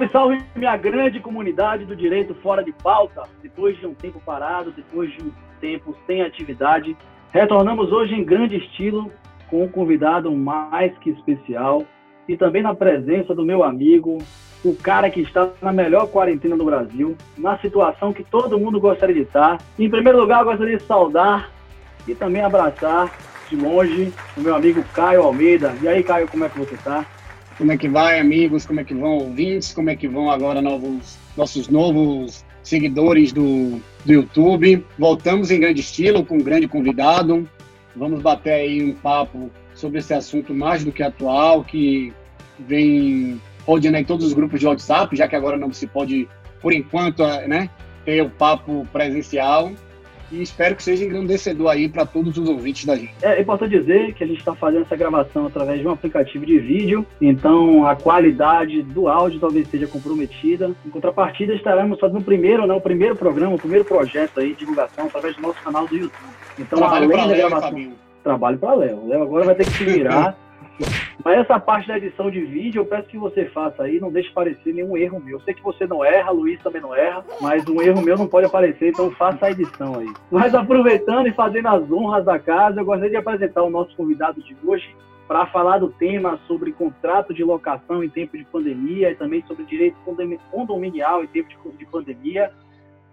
Salve, salve, minha grande comunidade do direito fora de pauta. Depois de um tempo parado, depois de um tempo sem atividade, retornamos hoje em grande estilo com um convidado mais que especial e também na presença do meu amigo, o cara que está na melhor quarentena do Brasil, na situação que todo mundo gostaria de estar. Em primeiro lugar, eu gostaria de saudar e também abraçar de longe o meu amigo Caio Almeida. E aí, Caio, como é que você está? Como é que vai, amigos? Como é que vão, ouvintes? Como é que vão agora novos, nossos novos seguidores do, do YouTube? Voltamos em grande estilo, com um grande convidado. Vamos bater aí um papo sobre esse assunto mais do que atual, que vem rodeando em todos os grupos de WhatsApp, já que agora não se pode, por enquanto, né, ter o papo presencial e espero que seja engrandecedor aí para todos os ouvintes da gente. É importante dizer que a gente está fazendo essa gravação através de um aplicativo de vídeo, então a qualidade do áudio talvez seja comprometida. Em contrapartida, estaremos fazendo o primeiro, né, o primeiro programa, o primeiro projeto aí de divulgação através do nosso canal do YouTube. Então, Trabalho além da Léo, gravação, Fabinho. trabalho para Léo. Léo agora vai ter que se virar. Mas essa parte da edição de vídeo, eu peço que você faça aí, não deixe aparecer nenhum erro meu. Eu sei que você não erra, Luiz também não erra, mas um erro meu não pode aparecer, então faça a edição aí. Mas aproveitando e fazendo as honras da casa, eu gostaria de apresentar o nosso convidado de hoje para falar do tema sobre contrato de locação em tempo de pandemia e também sobre direito condom- condominial em tempo de pandemia.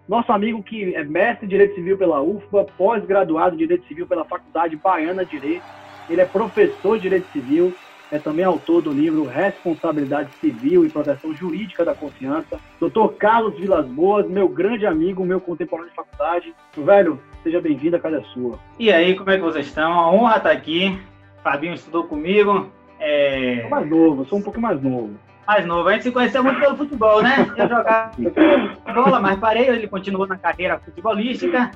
Nosso amigo que é mestre em Direito Civil pela UFBA, pós-graduado em Direito Civil pela Faculdade Baiana de Direito, ele é professor de Direito Civil, é também autor do livro Responsabilidade Civil e Proteção Jurídica da Confiança. Doutor Carlos Vilas Boas, meu grande amigo, meu contemporâneo de faculdade. Velho, seja bem-vindo, a casa é sua. E aí, como é que vocês estão? A honra estar aqui. Fabinho estudou comigo. É... Sou mais novo, sou um pouco mais novo. Mais novo. A gente se conheceu muito pelo futebol, né? Eu jogava bola, mas parei. Ele continuou na carreira futebolística.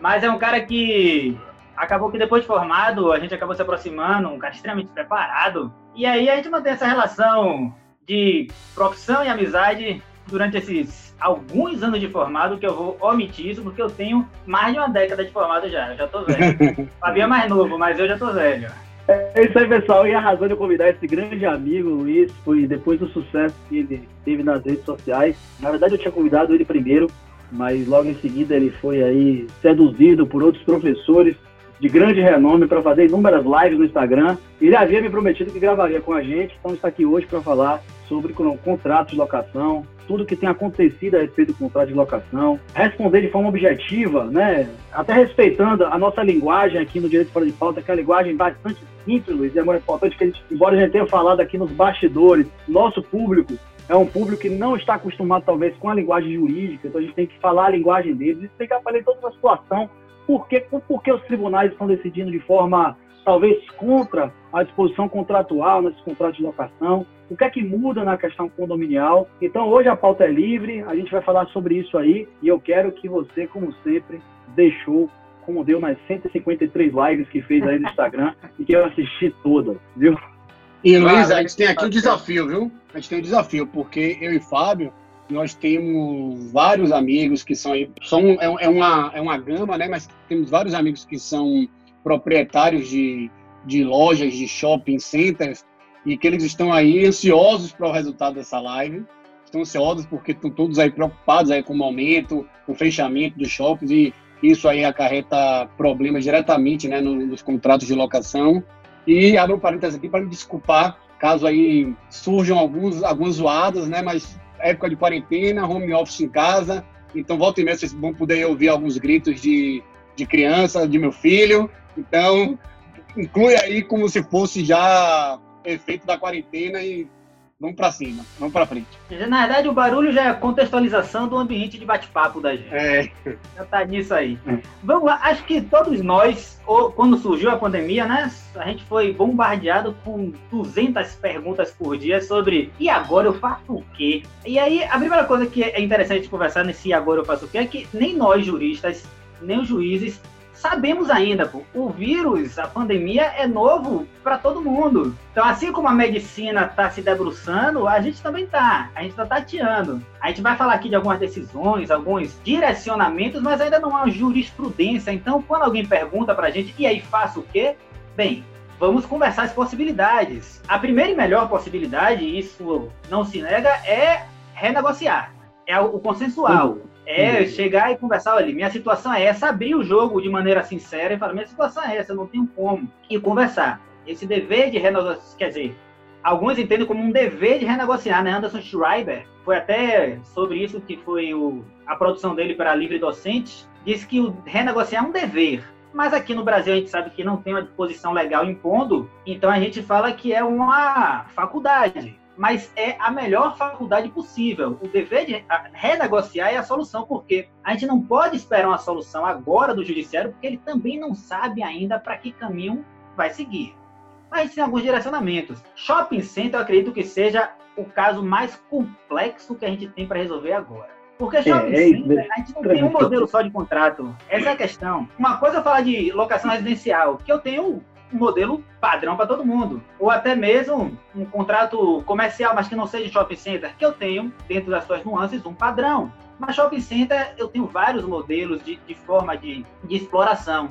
Mas é um cara que acabou que depois de formado, a gente acabou se aproximando, um cara extremamente preparado. E aí a gente mantém essa relação de profissão e amizade durante esses alguns anos de formado, que eu vou omitir isso, porque eu tenho mais de uma década de formado já. Eu já tô velho. Fabinho é mais novo, mas eu já tô velho. É isso aí, pessoal. E a razão de eu convidar esse grande amigo, Luiz, foi depois do sucesso que ele teve nas redes sociais. Na verdade, eu tinha convidado ele primeiro, mas logo em seguida ele foi aí seduzido por outros professores de grande renome para fazer inúmeras lives no Instagram. Ele havia me prometido que gravaria com a gente, então está aqui hoje para falar sobre con- contratos de locação, tudo que tem acontecido a respeito do contrato de locação, responder de forma objetiva, né? Até respeitando a nossa linguagem aqui no Direito Fora de Pauta, que é uma linguagem bastante simples, Luiz, e é muito importante que a gente, embora a gente tenha falado aqui nos bastidores, nosso público é um público que não está acostumado, talvez, com a linguagem jurídica, então a gente tem que falar a linguagem deles, explicar para ele toda a situação, por que, por que os tribunais estão decidindo de forma, talvez, contra a disposição contratual nesses contratos de locação, o que é que muda na questão condominial. Então, hoje a pauta é livre, a gente vai falar sobre isso aí, e eu quero que você, como sempre, deixou, como deu nas 153 lives que fez aí no Instagram, e que eu assisti todas, viu? E Luiz, a gente tem aqui um desafio, viu? A gente tem um desafio, porque eu e Fábio, nós temos vários amigos que são são, é, é uma, é uma gama, né? Mas temos vários amigos que são proprietários de, de lojas, de shopping centers, e que eles estão aí ansiosos para o resultado dessa live. Estão ansiosos porque estão todos aí preocupados aí com o momento, com o fechamento dos shoppings, e isso aí acarreta problemas diretamente né, no- nos contratos de locação. E abro um parênteses aqui para me desculpar caso aí surjam alguns, algumas zoadas, né? Mas época de quarentena, home office em casa, então volta e meia vocês vão poder ouvir alguns gritos de, de criança, de meu filho. Então, inclui aí como se fosse já efeito da quarentena e vamos para cima, vamos para frente. Na verdade, o barulho já é contextualização do ambiente de bate-papo da gente. É, Já tá nisso aí. Vamos lá, acho que todos nós, ou quando surgiu a pandemia, né? A gente foi bombardeado com 200 perguntas por dia sobre e agora eu faço o quê? E aí, a primeira coisa que é interessante conversar nesse e agora eu faço o quê é que nem nós juristas, nem os juízes sabemos ainda, pô. O vírus, a pandemia é novo para todo mundo. Então, assim como a medicina está se debruçando, a gente também tá. A gente está tateando. A gente vai falar aqui de algumas decisões, alguns direcionamentos, mas ainda não há jurisprudência. Então, quando alguém pergunta para a gente, e aí faço o quê? Bem, vamos conversar as possibilidades. A primeira e melhor possibilidade, isso não se nega, é renegociar. É o consensual. Uhum. É uhum. chegar e conversar, olha, minha situação é essa, abrir o jogo de maneira sincera e falar, minha situação é essa, eu não tenho como. E conversar. Esse dever de renegociar, quer dizer, alguns entendem como um dever de renegociar, né? Anderson Schreiber foi até sobre isso que foi o, a produção dele para Livre Docente, disse que o renegociar é um dever. Mas aqui no Brasil a gente sabe que não tem uma disposição legal impondo, então a gente fala que é uma faculdade mas é a melhor faculdade possível. O dever de renegociar é a solução, porque a gente não pode esperar uma solução agora do judiciário, porque ele também não sabe ainda para que caminho vai seguir. Mas tem alguns direcionamentos. Shopping center, eu acredito que seja o caso mais complexo que a gente tem para resolver agora. Porque shopping é, é center, a gente não tem um modelo só de contrato. Essa é a questão. Uma coisa é falar de locação residencial, que eu tenho modelo padrão para todo mundo. Ou até mesmo um contrato comercial, mas que não seja shopping center, que eu tenho, dentro das suas nuances, um padrão. Mas shopping center, eu tenho vários modelos de, de forma de, de exploração.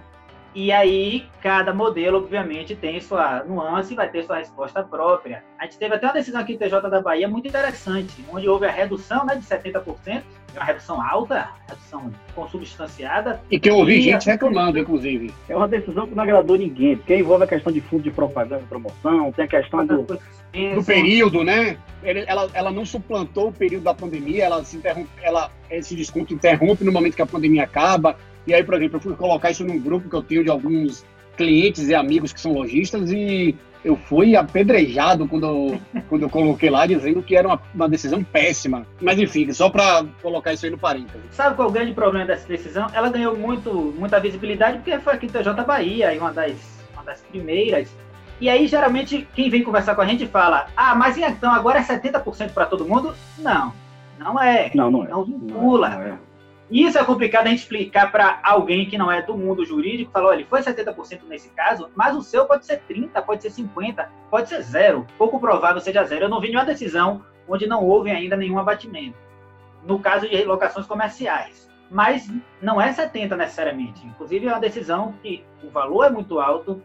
E aí, cada modelo, obviamente, tem sua nuance e vai ter sua resposta própria. A gente teve até uma decisão aqui no TJ da Bahia muito interessante, onde houve a redução né, de 70%, uma redução alta, redução consubstanciada. E que eu ouvi e gente reclamando, inclusive. É uma decisão que não agradou ninguém, porque envolve a questão de fundo de propaganda e promoção, tem a questão do... do período, né? Ela, ela não suplantou o período da pandemia, ela se interrompe, ela, esse desconto interrompe no momento que a pandemia acaba e aí, por exemplo, eu fui colocar isso num grupo que eu tenho de alguns clientes e amigos que são lojistas e eu fui apedrejado quando eu, quando eu coloquei lá, dizendo que era uma, uma decisão péssima. Mas enfim, só para colocar isso aí no parênteses. Sabe qual é o grande problema dessa decisão? Ela ganhou muito, muita visibilidade porque foi aqui em TJ Bahia, uma das, uma das primeiras. E aí, geralmente, quem vem conversar com a gente fala: Ah, mas então agora é 70% para todo mundo? Não, não é. Não, não é. Não vincula. Não é, não é. Isso é complicado a gente explicar para alguém que não é do mundo jurídico, falar, olha, foi 70% nesse caso, mas o seu pode ser 30, pode ser 50, pode ser zero. Pouco provável seja zero. Eu não vi nenhuma decisão onde não houve ainda nenhum abatimento. No caso de locações comerciais. Mas não é 70 necessariamente. Inclusive, é uma decisão que o valor é muito alto.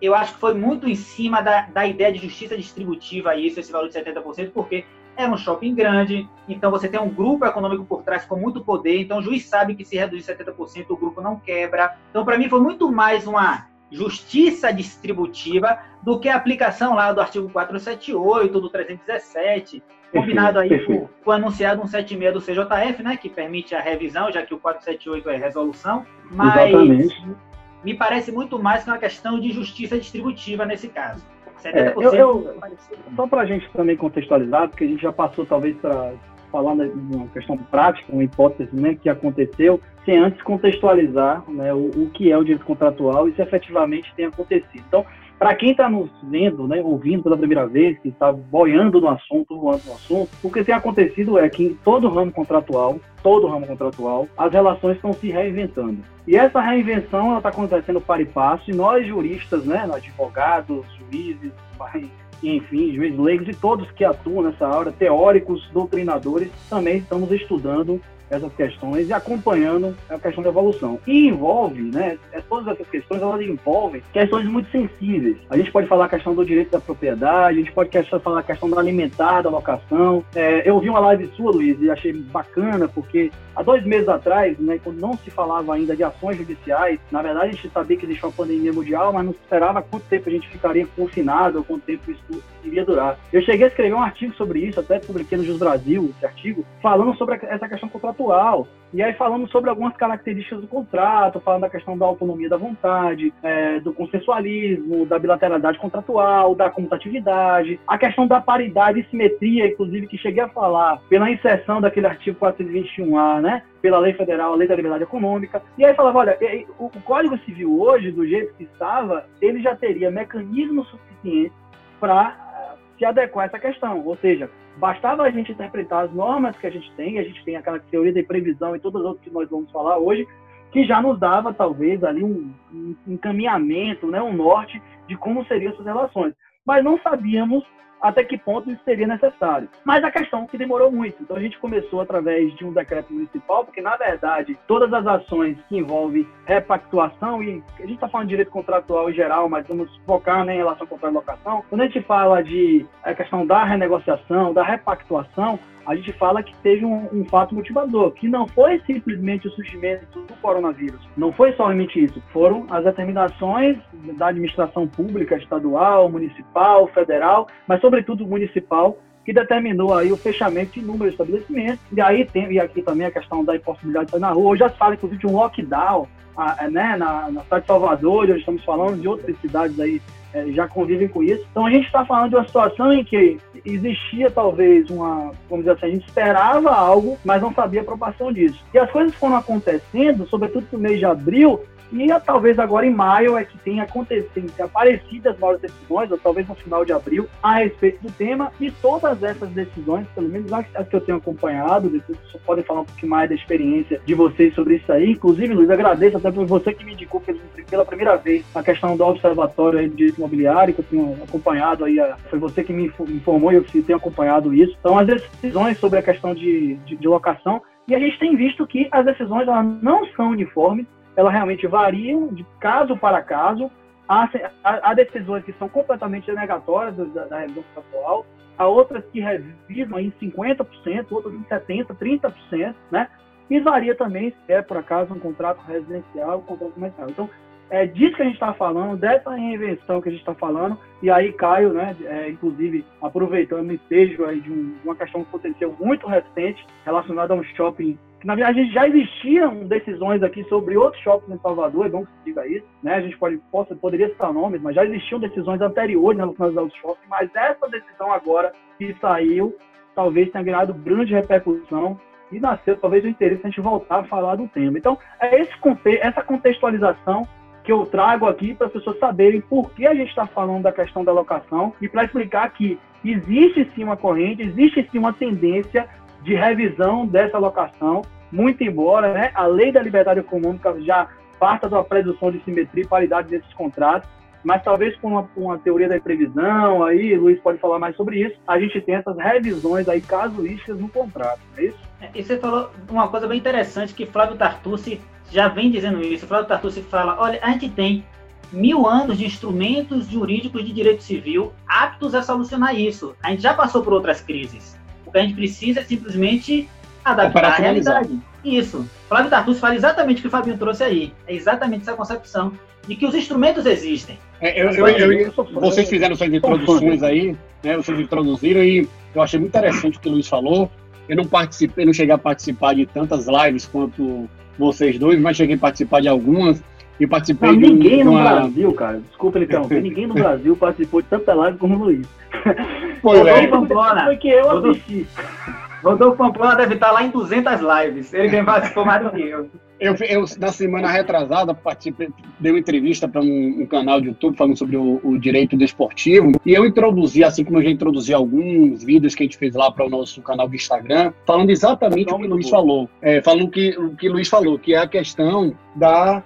Eu acho que foi muito em cima da, da ideia de justiça distributiva isso, esse valor de 70%, porque é um shopping grande, então você tem um grupo econômico por trás com muito poder, então o juiz sabe que se reduzir 70% o grupo não quebra. Então, para mim, foi muito mais uma justiça distributiva do que a aplicação lá do artigo 478, do 317, combinado aí com, com o anunciado 176 do CJF, né, que permite a revisão, já que o 478 é resolução, mas Exatamente. me parece muito mais que uma questão de justiça distributiva nesse caso. É, eu, eu, só para a gente também contextualizar, porque a gente já passou talvez para falar de uma questão prática, uma hipótese né, que aconteceu, sem antes contextualizar né, o, o, que é o direito contratual e se efetivamente tem acontecido. Então, para quem está nos vendo, né, ouvindo pela primeira vez, que está boiando no assunto, voando no assunto, o que tem acontecido é que em todo ramo contratual, todo ramo contratual, as relações estão se reinventando. E essa reinvenção está acontecendo para e passo, e nós juristas, né, advogados, juízes, enfim, juízes leigos e todos que atuam nessa área, teóricos, doutrinadores, também estamos estudando essas questões e acompanhando a questão da evolução. E envolve, né, é, todas essas questões, elas envolvem questões muito sensíveis. A gente pode falar a questão do direito da propriedade, a gente pode falar a questão da alimentar, da locação. É, eu vi uma live sua, Luiz, e achei bacana, porque há dois meses atrás, né, quando não se falava ainda de ações judiciais, na verdade a gente sabia que existia uma pandemia mundial, mas não esperava quanto tempo a gente ficaria confinado, ou quanto tempo isso iria durar. Eu cheguei a escrever um artigo sobre isso, até publiquei no Jus Brasil, esse artigo, falando sobre essa questão contratual contratual. E aí falamos sobre algumas características do contrato, falando da questão da autonomia da vontade, é, do consensualismo, da bilateralidade contratual, da comutatividade, a questão da paridade e simetria, inclusive, que cheguei a falar pela inserção daquele artigo 421A, né? Pela lei federal, a lei da liberdade econômica. E aí falava, olha, o, Código Civil hoje, do jeito que estava, ele já teria mecanismos suficientes para se adequar a essa questão. Ou seja, bastava a gente interpretar as normas que a gente tem, a gente tem aquela teoria de previsão e todas as outras que nós vamos falar hoje, que já nos dava talvez ali um, um encaminhamento, né, um norte de como seriam essas relações. Mas não sabíamos até que ponto isso seria necessário. Mas a questão que demorou muito. Então a gente começou através de um decreto municipal, porque na verdade todas as ações que envolvem repactuação, e a gente está falando de direito contratual em geral, mas vamos focar né, em relação ao contrato de locação, quando a gente fala de a questão da renegociação, da repactuação, a gente fala que teve um, um, fato motivador, que não foi simplesmente o surgimento do coronavírus, não foi somente isso, foram as determinações da administração pública, estadual, municipal, federal, mas sobretudo municipal, que determinou aí o fechamento de inúmeros estabelecimentos. E aí tem e aqui também a questão da impossibilidade de sair na rua. Hoje já se fala, inclusive, de um lockdown a, né, na, na cidade de Salvador, hoje estamos falando de outras cidades aí é, já convivem com isso. Então a gente está falando de uma situação em que existia talvez uma, vamos dizer assim, a gente esperava algo, mas não sabia a proporção disso. E as coisas foram acontecendo, sobretudo no mês de abril, e talvez agora em maio é que tenha acontecido, tenha aparecido maiores decisões, ou talvez no final de abril, a respeito do tema. E todas essas decisões, pelo menos as, que eu tenho acompanhado, depois vocês podem falar um pouquinho mais da experiência de vocês sobre isso aí. Inclusive, Luiz, agradeço até por você que me indicou pela primeira vez a questão do observatório aí de direito imobiliário, que eu tenho acompanhado aí. Foi você que me informou e eu tenho acompanhado isso. Então, as decisões sobre a questão de, de, de locação e a gente tem visto que as decisões elas não são uniformes, elas realmente variam de caso para caso. Há, há, decisões que são completamente negatórias da, da revisão contratual, há outras que revisam em 50%, outras em 70%, 30%, né? E varia também se é, por acaso, um contrato residencial, um contrato comercial. Então, é disso que a gente está falando, dessa reinvenção que a gente está falando, e aí Caio, né, é, inclusive, aproveitando o ensejo aí de, um, uma questão que aconteceu muito recente, relacionada a um shopping na verdade já existiam decisões aqui sobre outros shoppings em Salvador, é bom que se diga isso, né? A gente pode, possa, poderia citar nomes, mas já existiam decisões anteriores relacionadas aos shoppings, mas essa decisão agora que saiu, talvez tenha ganhado grande repercussão e nasceu talvez o interesse a gente voltar a falar do tema. Então, é esse, essa contextualização que eu trago aqui para as pessoas saberem por que a gente está falando da questão da locação e para explicar que existe sim uma corrente, existe sim uma tendência de revisão dessa alocação, muito embora né, a lei da liberdade econômica já parta da presunção de simetria e paridade desses contratos, mas talvez com uma, uma, teoria da previsão, aí Luiz pode falar mais sobre isso, a gente tem essas revisões aí casuísticas no contrato, é isso? É, e você falou uma coisa bem interessante que Flávio Tartucci já vem dizendo isso. Flávio Tartucci fala, olha, a gente tem mil anos de instrumentos jurídicos de direito civil aptos a solucionar isso. A gente já passou por outras crises. O que a gente precisa é simplesmente adaptar a realidade. Isso. Flávio Tartus fala exatamente o que o Fabinho trouxe aí. É exatamente essa concepção de que os instrumentos existem. É, eu, eu, eu, vocês fizeram suas introduções aí, né? Vocês introduziram e eu achei muito interessante o que o Luiz falou. Eu não participei, não cheguei a participar de tantas lives quanto vocês dois, mas cheguei a participar de algumas. E participei não, ninguém de uma... no Brasil, cara, desculpa ele interromper, ninguém no Brasil participou de tanta live como o Luiz. Foi, velho. Foi que eu assisti. Rodolfo Pamplona deve estar lá em 200 lives. Ele participou mais do que eu. Eu, eu, na semana retrasada, participei, dei uma entrevista para um, um, canal de YouTube falando sobre o, o, direito desportivo. E eu introduzi, assim como eu já introduzi alguns vídeos que a gente fez lá para o nosso canal do Instagram, falando exatamente o que o Luiz falou. É, falando que, o que o Luiz falou, que é a questão da.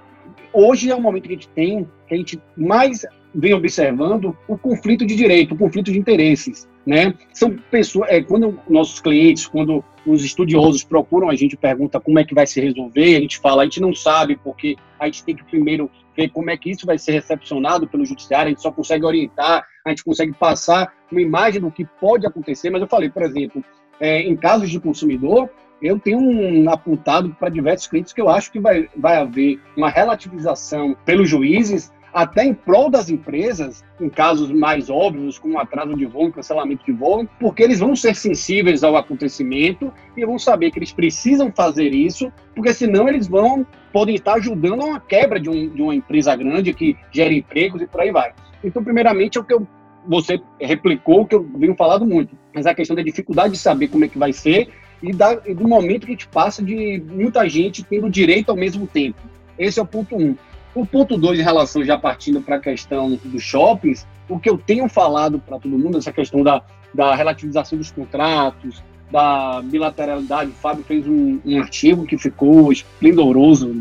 Hoje é o momento que a gente tem, que a gente mais vem observando o conflito de direito, o conflito de interesses. Né? São pessoas, é, quando nossos clientes, quando os estudiosos procuram a gente, pergunta como é que vai se resolver, a gente fala, a gente não sabe porque a gente tem que primeiro ver como é que isso vai ser recepcionado pelo judiciário, a gente só consegue orientar, a gente consegue passar uma imagem do que pode acontecer, mas eu falei, por exemplo, é, em casos de consumidor, eu tenho um apontado para diversos clientes que eu acho que vai, vai haver uma relativização pelos juízes até em prol das empresas, em casos mais óbvios, como atraso de voo, cancelamento de voo, porque eles vão ser sensíveis ao acontecimento e vão saber que eles precisam fazer isso, porque senão eles vão podem estar ajudando a uma quebra de, um, de uma empresa grande que gera empregos e por aí vai. Então, primeiramente, é o que eu, você replicou, que eu venho falando muito, mas a questão da dificuldade de saber como é que vai ser e, da, e do momento que a gente passa de muita gente tendo direito ao mesmo tempo. Esse é o ponto um. O ponto 2, em relação já partindo para a questão dos shoppings, o que eu tenho falado para todo mundo, essa questão da, da relativização dos contratos, da bilateralidade, o Fábio fez um, um artigo que ficou esplendoroso,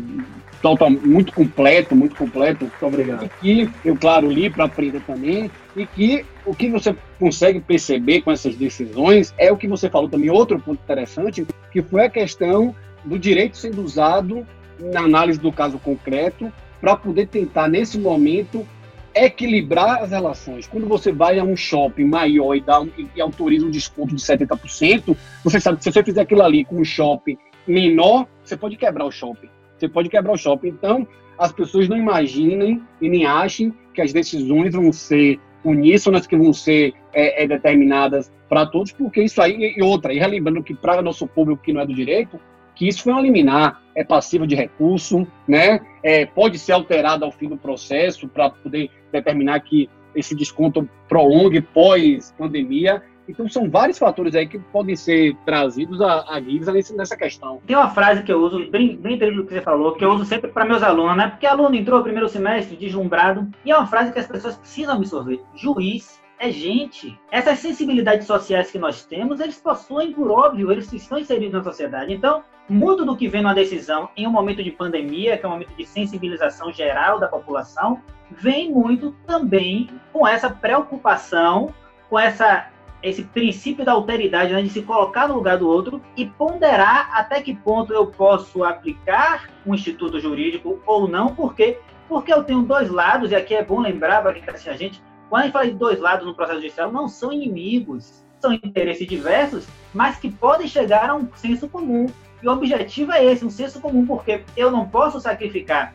total, muito completo, muito completo. Muito obrigado. E que eu, claro, li para aprender também, e que o que você consegue perceber com essas decisões é o que você falou também, outro ponto interessante, que foi a questão do direito sendo usado na análise do caso concreto para poder tentar, nesse momento, equilibrar as relações. Quando você vai a um shopping maior e, dá, e autoriza um desconto de 70%, você sabe que se você fizer aquilo ali com um shopping menor, você pode quebrar o shopping. Você pode quebrar o shopping. Então, as pessoas não imaginem e nem achem que as decisões vão ser uníssonas, que vão ser é, é, determinadas para todos, porque isso aí, e outra, e relembrando que para nosso público que não é do direito, que isso foi um liminar, é passivo de recurso, né? É, pode ser alterado ao fim do processo para poder determinar que esse desconto prolongue pós-pandemia. Então, são vários fatores aí que podem ser trazidos à, à nessa questão. Tem uma frase que eu uso, bem, bem do que você falou, que eu uso sempre para meus alunos, né? Porque aluno entrou no primeiro semestre deslumbrado, e é uma frase que as pessoas precisam absorver. Juiz é gente. Essas sensibilidades sociais que nós temos, eles possuem, por óbvio, eles estão inseridos na sociedade. Então, muito do que vem numa decisão em um momento de pandemia, que é um momento de sensibilização geral da população, vem muito também com essa preocupação, com essa esse princípio da alteridade, né, de se colocar no lugar do outro e ponderar até que ponto eu posso aplicar um instituto jurídico ou não, porque porque eu tenho dois lados, e aqui é bom lembrar para quem está assistindo a gente, quando a gente fala de dois lados no processo judicial, não são inimigos, são interesses diversos, mas que podem chegar a um senso comum. E o objetivo é esse, um senso comum, porque eu não posso sacrificar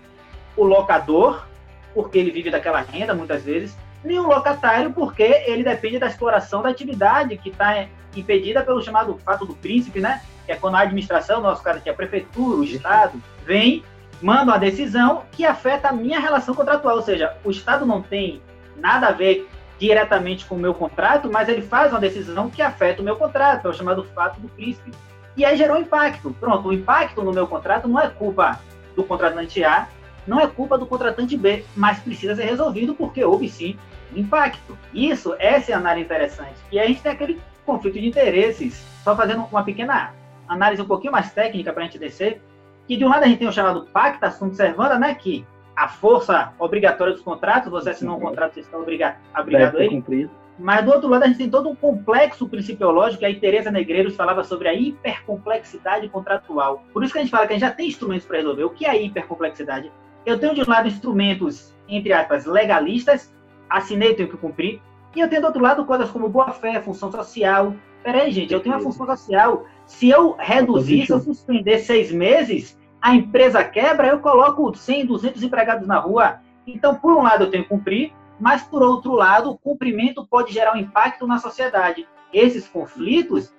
o locador, porque ele vive daquela renda muitas vezes, o locatário, porque ele depende da exploração da atividade que está impedida pelo chamado fato do príncipe, né? Que é quando a administração, nosso caso aqui, a prefeitura, o Estado, vem, manda uma decisão que afeta a minha relação contratual, ou seja, o Estado não tem nada a ver diretamente com o meu contrato, mas ele faz uma decisão que afeta o meu contrato, é o chamado fato do príncipe, e aí gerou impacto. Pronto, o impacto no meu contrato não é culpa do contratante A, não é culpa do contratante B, mas precisa ser resolvido porque houve sim impacto. Isso, essa é a análise interessante. E a gente tem aquele conflito de interesses, só fazendo uma pequena análise um pouquinho mais técnica para a gente descer, que de um lado a gente tem o chamado pacta sunt servanda, né, que a força obrigatória dos contratos, você assinou um contrato, você está obrigado, obrigado a ele. Mas do outro lado, a gente tem todo um complexo principiológico, aí Tereza Negreiros falava sobre a hipercomplexidade contratual. Por isso que a gente fala que a gente já tem instrumentos para resolver. O que é hipercomplexidade? Eu tenho de um lado instrumentos, entre aspas, legalistas, assinei, tenho que cumprir, e eu tenho do outro lado coisas como boa-fé, função social. Peraí, gente, eu tenho uma função social. Se eu reduzir, se eu suspender seis meses, a empresa quebra, eu coloco 100, 200 empregados na rua. Então, por um lado, eu tenho que cumprir, mas, por outro lado, o cumprimento pode gerar um impacto na sociedade. Esses conflitos,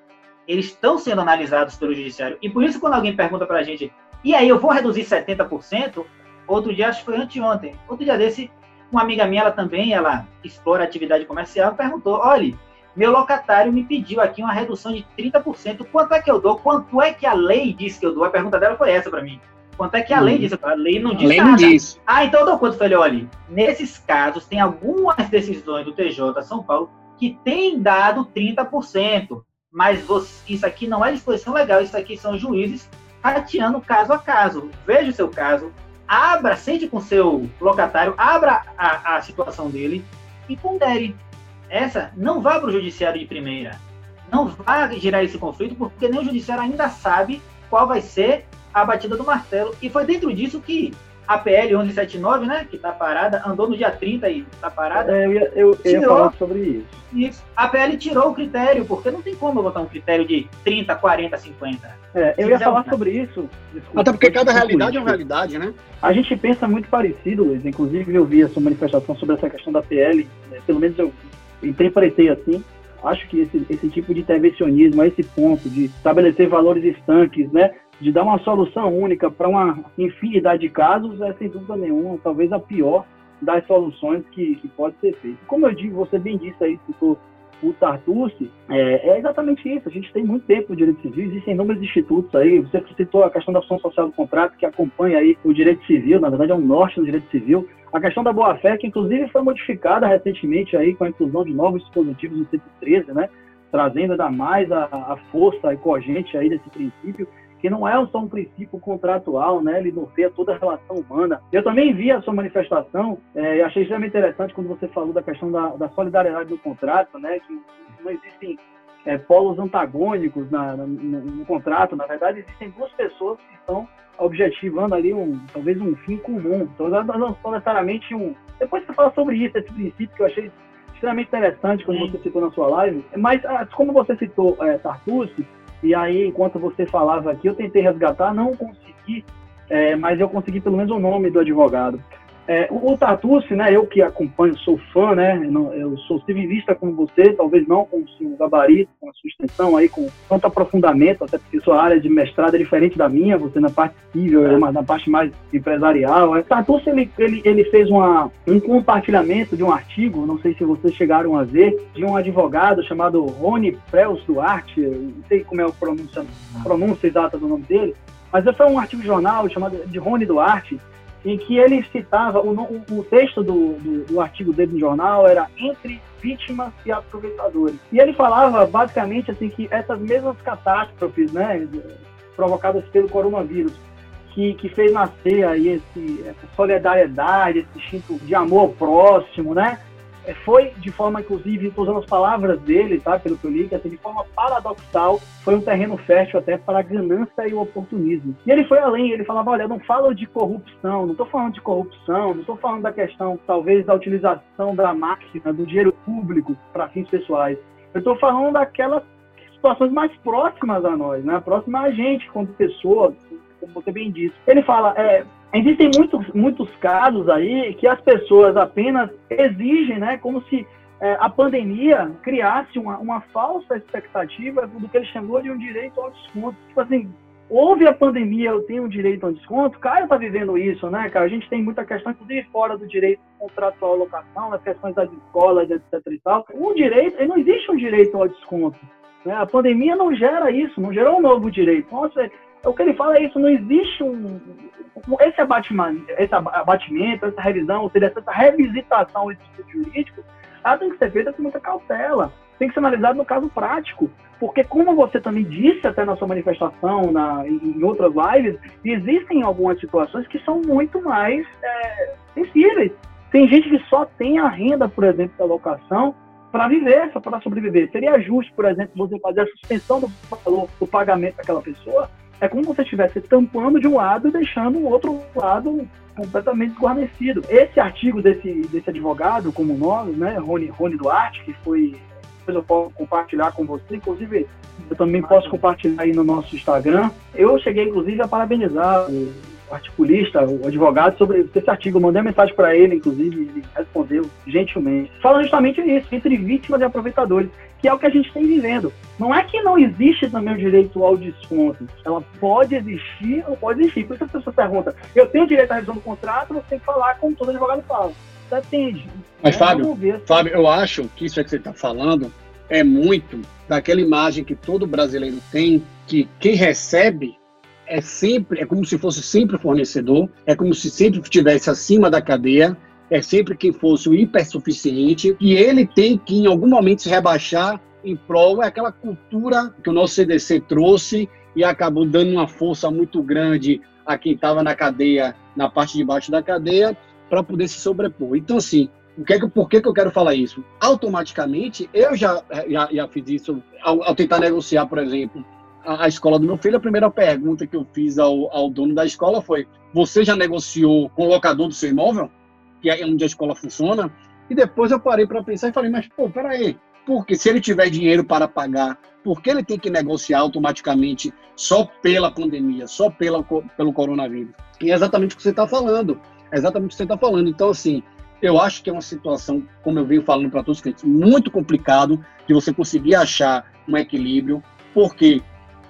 eles estão sendo analisados pelo judiciário. E por isso, quando alguém pergunta para a gente, e aí, eu vou reduzir 70%? Outro dia, acho que foi anteontem, outro dia desse, uma amiga minha, ela também, ela explora atividade comercial, perguntou, olha, meu locatário me pediu aqui uma redução de 30%. Quanto é que eu dou? Quanto é que a lei diz que eu dou? A pergunta dela foi essa para mim. Quanto é que a lei hum. diz? A lei não diz lei nada. Não diz. Ah, então eu dou quanto? Eu falei, olha, nesses casos, tem algumas decisões do TJ São Paulo que tem dado 30%, mas você, isso aqui não é disposição legal, isso aqui são juízes rateando caso a caso. Veja o seu caso, abra, sente com seu locatário, abra a, a situação dele e pondere essa não vá para o judiciário de primeira. Não vá gerar esse conflito, porque nem o judiciário ainda sabe qual vai ser a batida do martelo. E foi dentro disso que a PL 1179, né, que está parada, andou no dia 30 e está parada. É, eu, ia, eu, tirou, ia falar sobre isso. Isso. A PL tirou o critério, porque não tem como eu botar um critério de 30, 40, 50. É, eu ia falar sobre isso. Desculpa, Até porque cada realidade é uma realidade, né? A gente pensa muito parecido, Luiz. Inclusive, eu vi a sua manifestação sobre essa questão da PL. Né? Pelo menos eu interpretei assim. Acho que esse, esse tipo de intervencionismo, a esse ponto de estabelecer valores estanques, né, de dar uma solução única para uma infinidade de casos, é sem dúvida nenhuma, talvez a pior das soluções que, que pode ser feita. Como eu digo, você bem disse aí, citou o Tartucci, é, é, exatamente isso. A gente tem muito tempo no direito civil, existem inúmeros institutos aí. Você citou a questão da função social do contrato, que acompanha aí o direito civil, na verdade é um norte do direito civil. A questão da boa-fé, que inclusive foi modificada recentemente aí com a inclusão de novos dispositivos no 113, né? Trazendo ainda mais a, a força e cogente aí desse princípio que não é só um princípio contratual, né? Ele norteia toda a relação humana. Eu também vi a sua manifestação é, e achei extremamente interessante quando você falou da questão da, da solidariedade do contrato, né? Que não existem é, polos antagônicos na, na, no, no, contrato. Na verdade, existem duas pessoas que estão objetivando ali um talvez um fim comum. Então, não são necessariamente um, Depois você fala sobre isso, esse princípio que eu achei extremamente interessante quando você citou na sua live. Mas ah, como você citou é, Tartucci, e aí enquanto você falava aqui, eu tentei resgatar, não consegui, é, mas eu consegui pelo menos o nome do advogado. É, o, Tatucci, né, eu que acompanho, sou fã, né, eu sou civilista como você, talvez não com o seu gabarito, com a sua extensão aí, com tanto aprofundamento, até porque sua área de mestrado é diferente da minha, você na parte civil, eu na parte mais empresarial. O Tatucci, ele, ele, ele fez uma, um compartilhamento de um artigo, não sei se vocês chegaram a ver, de um advogado chamado Rony Preus Duarte, não sei como é a pronúncia, a pronúncia exata do nome dele, mas foi um artigo de jornal chamado de Rony Duarte, em que ele citava, o, o, texto do, do, do, artigo dele no jornal era entre vítimas e aproveitadores. E ele falava basicamente assim que essas mesmas catástrofes, né, provocadas pelo coronavírus, que, que fez nascer aí esse, essa solidariedade, esse instinto de amor próximo, né, foi de forma, inclusive, estou usando as palavras dele, tá, pelo que eu li, assim, de forma paradoxal, foi um terreno fértil até para a ganância e o oportunismo. E ele foi além, ele falava, olha, eu não falo de corrupção, não estou falando de corrupção, não estou falando da questão, talvez, da utilização da máquina, do dinheiro público para fins pessoais. Eu estou falando daquelas situações mais próximas a nós, né, próximas a gente, como pessoa, como você bem disse. Ele fala, é, Existem muitos, muitos casos aí que as pessoas apenas exigem, né, como se é, a pandemia criasse uma, uma falsa expectativa do que ele chamou de um direito ao desconto. Tipo assim, houve a pandemia, eu tenho um direito ao desconto. Caio está vivendo isso, né, cara? A gente tem muita questão, inclusive fora do direito contratual à locação, nas questões das escolas, etc e tal. O direito, não existe um direito ao desconto. Né? A pandemia não gera isso, não gerou um novo direito. Nossa, o que ele fala é isso, não existe um. Esse abatimento, esse abatimento, essa revisão, ou seja, essa revisitação desse tipo jurídico, ela tem que ser feita com muita cautela, tem que ser analisada no caso prático. Porque, como você também disse até na sua manifestação, na, em outras lives, existem algumas situações que são muito mais é, sensíveis. Tem gente que só tem a renda, por exemplo, da locação para viver, para sobreviver. Seria justo, por exemplo, você fazer a suspensão do valor do pagamento daquela pessoa é como se você estivesse tampando de um lado e deixando o outro lado completamente desguarnecido. Esse artigo desse, desse advogado, como nós, né, Rony, Rony Duarte, que foi. Depois eu posso compartilhar com você, inclusive eu também posso compartilhar aí no nosso Instagram. Eu cheguei, inclusive, a parabenizar o articulista, o advogado, sobre esse artigo. Eu mandei uma mensagem para ele, inclusive, ele respondeu gentilmente. Falando justamente isso, entre vítimas e aproveitadores que é o que a gente tem vivendo. Não é que não existe também o direito ao desconto. Ela pode existir ou pode existir. Por isso a pessoa pergunta, eu tenho direito à revisão do contrato, você tem que falar como todo advogado fala. Depende. Mas, é, Fábio, Fábio, eu acho que isso é que você está falando é muito daquela imagem que todo brasileiro tem, que quem recebe é sempre, é como se fosse sempre fornecedor, é como se sempre estivesse acima da cadeia, é sempre quem fosse o hipersuficiente, e ele tem que, em algum momento, se rebaixar em prol é cultura que o nosso CDC trouxe e acabou dando uma força muito grande a quem estava na cadeia, na parte de baixo da cadeia, para poder se sobrepor. Então, assim, o que é que, por que, que eu quero falar isso? Automaticamente, eu já, já, já fiz isso ao, ao, tentar negociar, por exemplo, a, escola do meu filho. A primeira pergunta que eu fiz ao, ao dono da escola foi: Você já negociou com o locador do seu imóvel? que é onde a escola funciona. E depois eu parei para pensar e falei, mas pô, peraí, porque se ele tiver dinheiro para pagar, por que ele tem que negociar automaticamente só pela pandemia, só pela, pelo coronavírus? E é exatamente o que você está falando. É exatamente o que você está falando. Então, assim, eu acho que é uma situação, como eu venho falando para todos os clientes, muito complicado de você conseguir achar um equilíbrio, porque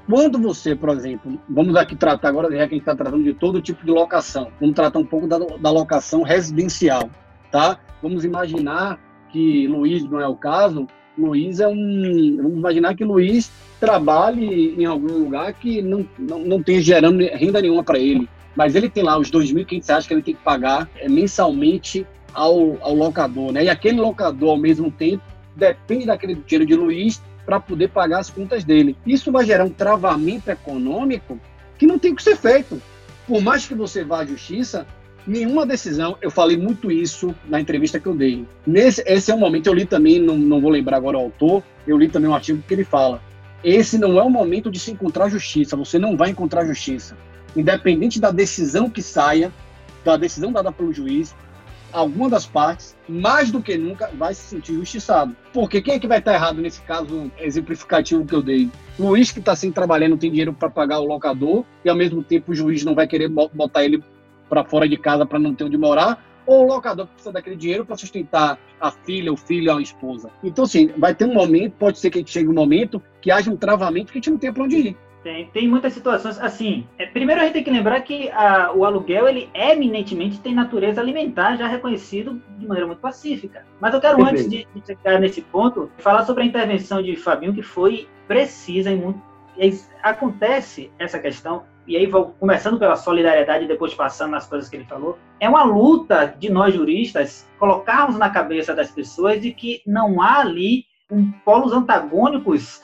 quando você, por exemplo, vamos aqui tratar agora, já que a gente está tratando de todo tipo de locação, vamos tratar um pouco da, da locação residencial, tá? Vamos imaginar que Luiz não é o caso, Luiz é um. Vamos imaginar que Luiz trabalhe em algum lugar que não, não, não tenha gerando renda nenhuma para ele. Mas ele tem lá os R$ 2.500 que ele tem que pagar é, mensalmente ao, ao locador, né? E aquele locador, ao mesmo tempo, depende daquele dinheiro de Luiz para poder pagar as contas dele. Isso vai gerar um travamento econômico que não tem que ser feito. Por mais que você vá à justiça, nenhuma decisão, eu falei muito isso na entrevista que eu dei. Nesse, esse é um momento, eu li também, não, não vou lembrar agora o autor, eu li também um artigo que ele fala. Esse não é o momento de se encontrar justiça, você não vai encontrar justiça. Independente da decisão que saia, da decisão dada pelo juiz, alguma das partes, mais do que nunca, vai se sentir justiçado. Porque quem é que vai estar errado nesse caso exemplificativo que eu dei? Luiz, que está sem trabalhar, não tem dinheiro para pagar o locador, e ao mesmo tempo o juiz não vai querer botar ele para fora de casa para não ter onde morar, ou o locador que precisa daquele dinheiro para sustentar a filha, o filho, a esposa. Então, assim, vai ter um momento, pode ser que chegue um momento que haja um travamento que a gente não tenha para onde ir. Tem, tem muitas situações, assim, é, primeiro a gente tem que lembrar que a, o aluguel, ele eminentemente tem natureza alimentar, já reconhecido de maneira muito pacífica. Mas eu quero, Perfeito. antes de, de chegar nesse ponto, falar sobre a intervenção de Fabinho, que foi precisa em muito... Acontece essa questão, e aí vou começando pela solidariedade e depois passando nas coisas que ele falou, é uma luta de nós juristas colocarmos na cabeça das pessoas de que não há ali um polos antagônicos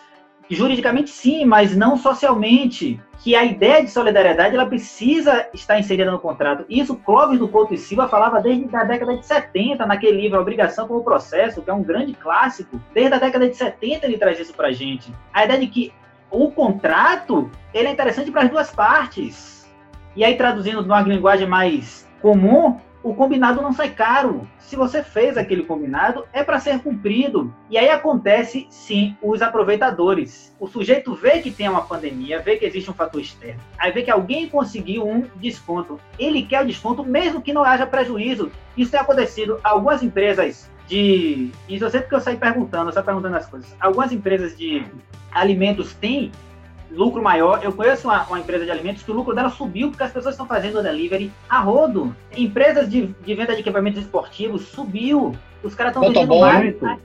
Juridicamente sim, mas não socialmente. Que a ideia de solidariedade ela precisa estar inserida no contrato. Isso Clóvis do Couto e Silva falava desde a década de 70, naquele livro Obrigação como Processo, que é um grande clássico. Desde a década de 70 ele traz isso pra gente. A ideia de que o contrato ele é interessante para as duas partes. E aí, traduzindo numa linguagem mais comum, o combinado não sai caro. Se você fez aquele combinado, é para ser cumprido. E aí acontece, sim, os aproveitadores. O sujeito vê que tem uma pandemia, vê que existe um fator externo, aí vê que alguém conseguiu um desconto. Ele quer o desconto, mesmo que não haja prejuízo. Isso tem acontecido. Algumas empresas de. Isso eu sei porque eu saí perguntando, eu saí perguntando as coisas. Algumas empresas de alimentos têm lucro maior. Eu conheço uma, uma, empresa de alimentos que o lucro dela subiu porque as pessoas estão fazendo delivery a rodo. Empresas de, de venda de equipamentos esportivos subiu. Os caras estão vendendo mais. Muito,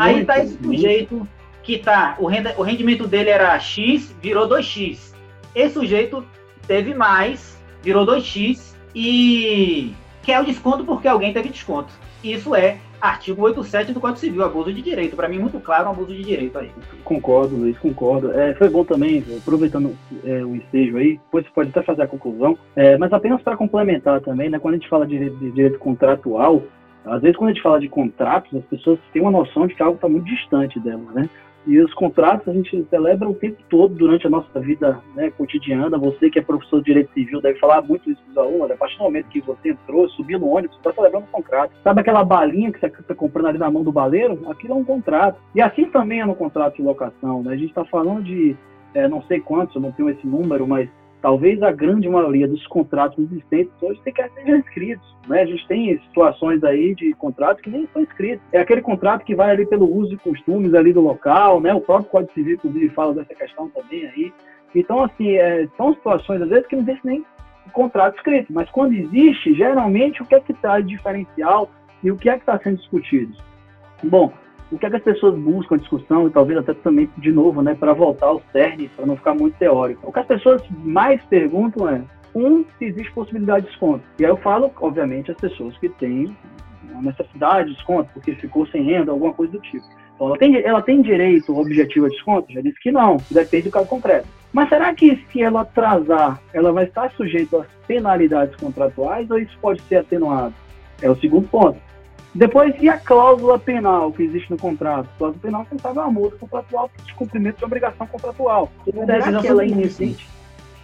aí está esse sujeito que tá, o, renda, o rendimento dele era X, virou 2X. Esse sujeito teve mais, virou 2X e quer o desconto porque alguém teve desconto. Isso é artigo 87 do Código Civil, abuso de direito. Para mim, muito claro, um abuso de direito aí. Concordo, Luiz, concordo. É, foi bom também, aproveitando é, o ensejo aí, depois você pode até fazer a conclusão, é, mas apenas para complementar também, né, quando a gente fala de, de direito contratual, às vezes quando a gente fala de contratos, as pessoas têm uma noção de que algo está muito distante delas, né? E os contratos a gente celebra o tempo todo durante a nossa vida né, cotidiana. Você que é professor de direito civil deve falar muito isso para os alunos. A partir do momento que você entrou, subiu no ônibus, está celebrando um contrato. Sabe aquela balinha que você está comprando ali na mão do baleiro? Aquilo é um contrato. E assim também é no contrato de locação. Né? A gente está falando de é, não sei quantos, eu não tenho esse número, mas talvez a grande maioria dos contratos existentes hoje sequer sejam escritos. Né? A gente tem situações aí de contratos que nem são escritos. É aquele contrato que vai ali pelo uso e costumes ali do local, né? o próprio Código Civil, inclusive, fala dessa questão também aí. Então, assim, é, são situações, às vezes, que não existe nem contrato escrito, mas quando existe, geralmente, o que é que traz diferencial e o que é que está sendo discutido? Bom, o que, é que as pessoas buscam a discussão, e talvez até também, de novo, né, para voltar ao CERN, para não ficar muito teórico. O que as pessoas mais perguntam é, um, se existe possibilidade de desconto. E aí eu falo, obviamente, as pessoas que têm uma necessidade de desconto, porque ficou sem renda, alguma coisa do tipo. Então, ela tem, ela tem direito objetivo a desconto? Já disse que não, depende do caso concreto. Mas será que se ela atrasar, ela vai estar sujeita às penalidades contratuais ou isso pode ser atenuado? É o segundo ponto. Depois, e a cláusula penal que existe no contrato? A cláusula penal que sabe uma multa contratual de cumprimento de obrigação contratual. Será que ela é incidente?